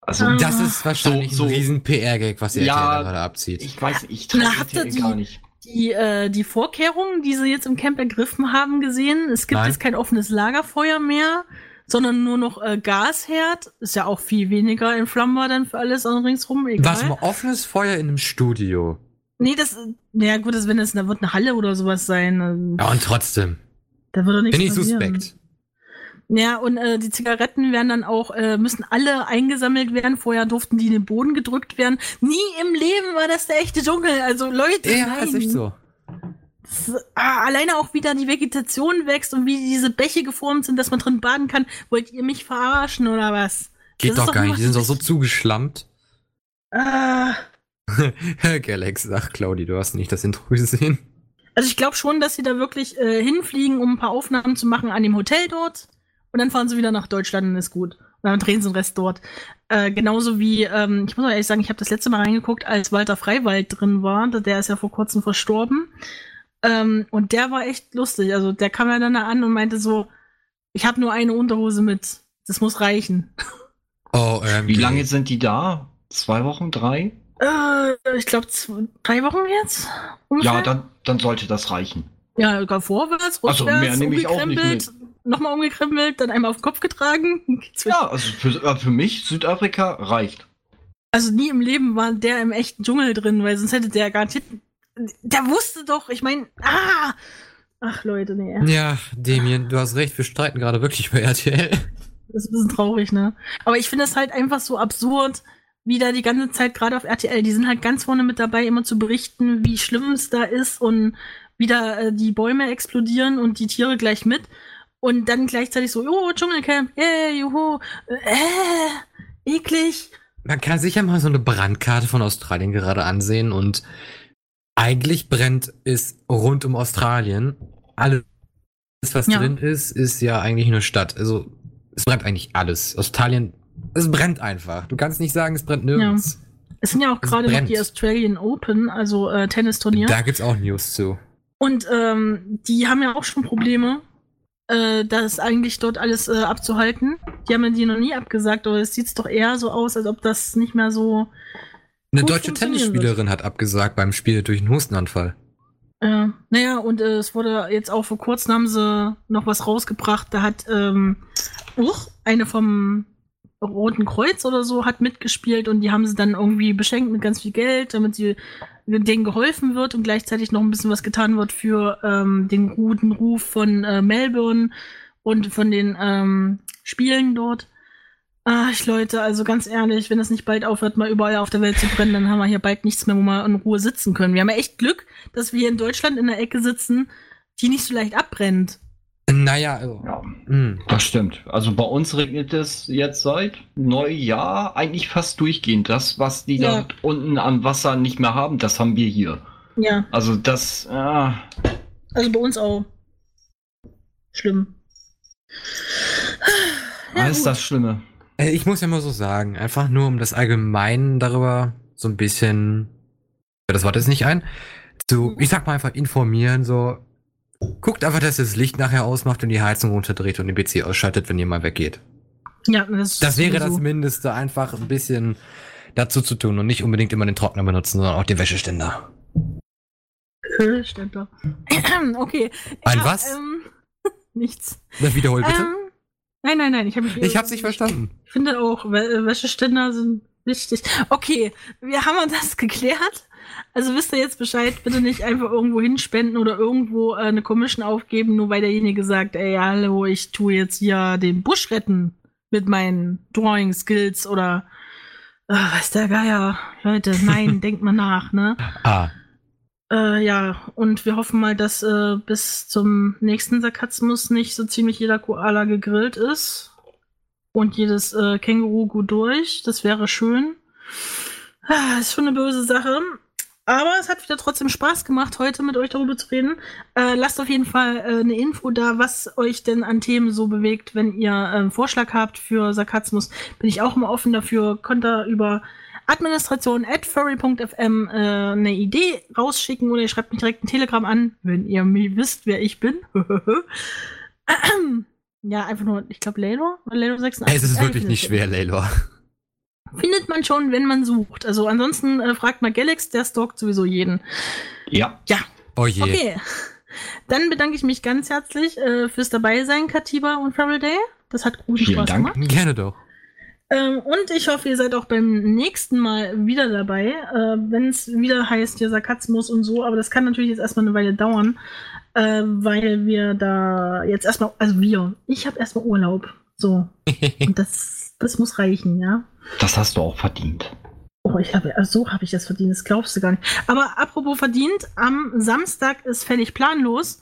Also, Ah. Das ist wahrscheinlich So- so- ein riesen PR-Gag, was die Ja, RTL da gerade abzieht. ich weiß ich traue RTL die- gar nicht. Die, äh, die Vorkehrungen, die sie jetzt im Camp ergriffen haben, gesehen. Es gibt Nein. jetzt kein offenes Lagerfeuer mehr, sondern nur noch äh, Gasherd. Ist ja auch viel weniger entflammbar dann für alles ringsrum. Egal. Was mal offenes Feuer in einem Studio. Nee, das, naja gut, das, wenn das, da wird eine Halle oder sowas sein. ähm, Ja, und trotzdem. Da würde nichts Bin ich passieren. suspekt. Ja, und äh, die Zigaretten werden dann auch, äh, müssen alle eingesammelt werden. Vorher durften die in den Boden gedrückt werden. Nie im Leben war das der echte Dschungel. Also Leute, Ja, nein. ist echt so. Das, ah, alleine auch wieder die Vegetation wächst und wie diese Bäche geformt sind, dass man drin baden kann. Wollt ihr mich verarschen oder was? Geht ist doch gar doch nicht. Die sind doch so (laughs) zugeschlammt. Ah, (laughs) Galax, ach Claudi, du hast nicht das Intro gesehen. also ich glaube schon, dass sie da wirklich äh, hinfliegen, um ein paar Aufnahmen zu machen an dem Hotel dort. Und dann fahren sie wieder nach Deutschland und ist gut. Und dann drehen sie den Rest dort. Äh, genauso wie, ähm, ich muss auch ehrlich sagen, ich habe das letzte Mal reingeguckt, als Walter Freiwald drin war. Der ist ja vor kurzem verstorben. Ähm, und der war echt lustig. Also der kam ja dann da an und meinte so, ich habe nur eine Unterhose mit. Das muss reichen. (laughs) Oh, ähm, Wie lange sind die da? Zwei Wochen? Drei? Äh, ich glaube drei Wochen jetzt. Ungefähr? Ja, dann, dann sollte das reichen. Ja, gar vorwärts, Also, rückwärts, mehr nehme ich auch nicht umgekrempelt, nochmal umgekrempelt, dann einmal auf den Kopf getragen. (laughs) Ja, also für, äh, für mich, Südafrika reicht. Also nie im Leben war der im echten Dschungel drin, weil sonst hätte der garantiert. Der wusste doch, ich meine, ah! Ach Leute, nee. Ja, Damien, du hast recht, wir streiten gerade wirklich bei RTL. Das ist ein bisschen traurig, ne? Aber ich finde es halt einfach so absurd, wie da die ganze Zeit gerade auf RTL, die sind halt ganz vorne mit dabei, immer zu berichten, wie schlimm es da ist und wie da äh, die Bäume explodieren und die Tiere gleich mit. Und dann gleichzeitig so, jo, Dschungelcamp, yeah, juhu, äh, eklig. Man kann sich ja mal so eine Brandkarte von Australien gerade ansehen und eigentlich brennt es rund um Australien. Alles, was Ja. drin ist, ist ja eigentlich nur Stadt. Also es brennt eigentlich alles. Australien, es brennt einfach. Du kannst nicht sagen, es brennt nirgends. Es sind ja auch gerade noch die Australian Open, also äh, Tennisturnier. Da gibt's auch News zu. Und ähm, die haben ja auch schon Probleme, äh, das eigentlich dort alles äh, abzuhalten. Die haben ja die noch nie abgesagt, aber es sieht doch eher so aus, als ob das nicht mehr so. Eine deutsche Tennisspielerin hat abgesagt beim Spiel durch einen Hustenanfall. Äh, naja, und äh, es wurde jetzt auch vor kurzem haben sie noch was rausgebracht. Da hat ähm, uch, eine vom Roten Kreuz oder so hat mitgespielt und die haben sie dann irgendwie beschenkt mit ganz viel Geld, damit sie denen geholfen wird und gleichzeitig noch ein bisschen was getan wird für ähm, den guten Ruf von äh, Melbourne und von den ähm, Spielen dort. Ach, Leute, also ganz ehrlich, wenn das nicht bald aufhört, mal überall auf der Welt zu brennen, dann haben wir hier bald nichts mehr, wo wir in Ruhe sitzen können. Wir haben ja echt Glück, dass wir hier in Deutschland in der Ecke sitzen, die nicht so leicht abbrennt. Naja, also. Ja, Hm. das stimmt. Also bei uns regnet es jetzt seit Neujahr eigentlich fast durchgehend. Das, was die Ja. da unten an Wasser nicht mehr haben, das haben wir hier. Ja, Also das, ah, also bei uns auch. Schlimm. Ja, alles gut. das Schlimme. Äh, Ich muss ja mal so sagen, einfach nur um das allgemein darüber so ein bisschen, ja, das Wort ist nicht ein, zu, ich sag mal einfach informieren, so, guckt einfach, dass ihr das Licht nachher ausmacht und die Heizung runterdreht und den PC ausschaltet, wenn ihr mal weggeht. Ja, das, Das wäre das sowieso. Mindeste, einfach ein bisschen dazu zu tun und nicht unbedingt immer den Trockner benutzen, sondern auch den Wäscheständer. Doch. (clears throat) Okay. Ein was? Ähm, (laughs) nichts. Das wiederhol bitte. Ähm, nein, nein, nein. Ich, hab mich, ich hab's nicht verstanden. Ich finde auch, Wä- Wäscheständer sind wichtig. Okay, wir haben das geklärt. Also wisst ihr jetzt Bescheid, bitte nicht einfach irgendwo hinspenden oder irgendwo äh, eine Commission aufgeben, nur weil derjenige sagt, ey, hallo, ich tue jetzt hier den Busch retten mit meinen Drawing Skills oder äh, weiß der Geier. Leute, nein, (laughs) denkt mal nach, ne? Ah, Äh, ja, und wir hoffen mal, dass äh, bis zum nächsten Sarkasmus nicht so ziemlich jeder Koala gegrillt ist. Und jedes äh, Känguru gut durch. Das wäre schön. Ah, ist schon eine böse Sache. Aber es hat wieder trotzdem Spaß gemacht, heute mit euch darüber zu reden. Äh, lasst auf jeden Fall äh, eine Info da, was euch denn an Themen so bewegt. Wenn ihr äh, einen Vorschlag habt für Sarkasmus, bin ich auch immer offen dafür. Könnt ihr über Administration at furry.fm äh, eine Idee rausschicken oder ihr schreibt mich direkt ein Telegram an, wenn ihr mir wisst, wer ich bin. (clears throat) ja, einfach nur, ich glaube, Lelo? Lelo 86. es ist wirklich nicht schwer, Laylor. Findet man schon, wenn man sucht. Also ansonsten äh, fragt mal Galax, der stalkt sowieso jeden. Ja, Ja, Oh je. okay. Dann bedanke ich mich ganz herzlich äh, fürs Dabeisein, Katiba und Faraday. Das hat guten Vielen Spaß Dank. gemacht. Gerne doch. Ähm, und ich hoffe, ihr seid auch beim nächsten Mal wieder dabei, äh, wenn es wieder heißt, hier Sarkasmus und so. Aber das kann natürlich jetzt erstmal eine Weile dauern, äh, weil wir da jetzt erstmal, also wir, ich habe erstmal Urlaub. So. (laughs) Und das, das muss reichen, ja. Das hast du auch verdient. Oh, ich habe, so habe ich das verdient, das glaubst du gar nicht. Aber apropos verdient, am Samstag ist völlig planlos.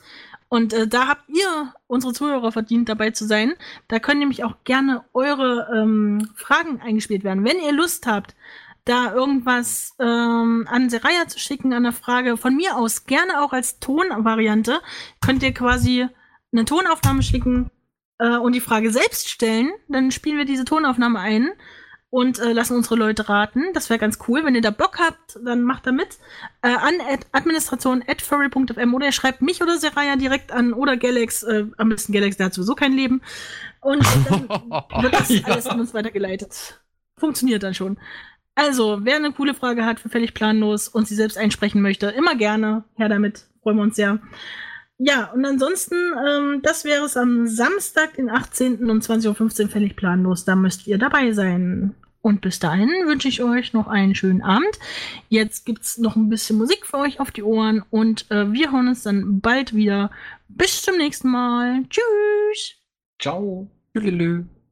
Und äh, da habt ihr, unsere Zuhörer, verdient, dabei zu sein. Da können nämlich auch gerne eure ähm, Fragen eingespielt werden. Wenn ihr Lust habt, da irgendwas ähm, an Seraya zu schicken, an der Frage von mir aus, gerne auch als Tonvariante, könnt ihr quasi eine Tonaufnahme schicken äh, und die Frage selbst stellen. Dann spielen wir diese Tonaufnahme ein und äh, lassen unsere Leute raten. Das wäre ganz cool. Wenn ihr da Bock habt, dann macht da mit. Äh, an ad administration at furry.fm oder ihr schreibt mich oder Seraya direkt an oder Galax, äh, am besten Galax, der hat sowieso kein Leben. Und dann (laughs) wird das Ja. alles an uns weitergeleitet. Funktioniert dann schon. Also, wer eine coole Frage hat für völlig planlos und sie selbst einsprechen möchte, immer gerne. Her damit. Freuen wir uns sehr. Ja, und ansonsten, ähm, das wäre es am Samstag, den 18. um 20.15 Uhr völlig planlos. Da müsst ihr dabei sein. Und bis dahin wünsche ich euch noch einen schönen Abend. Jetzt gibt's noch ein bisschen Musik für euch auf die Ohren und äh, wir hören uns dann bald wieder. Bis zum nächsten Mal. Tschüss. Ciao. Tschüdelü.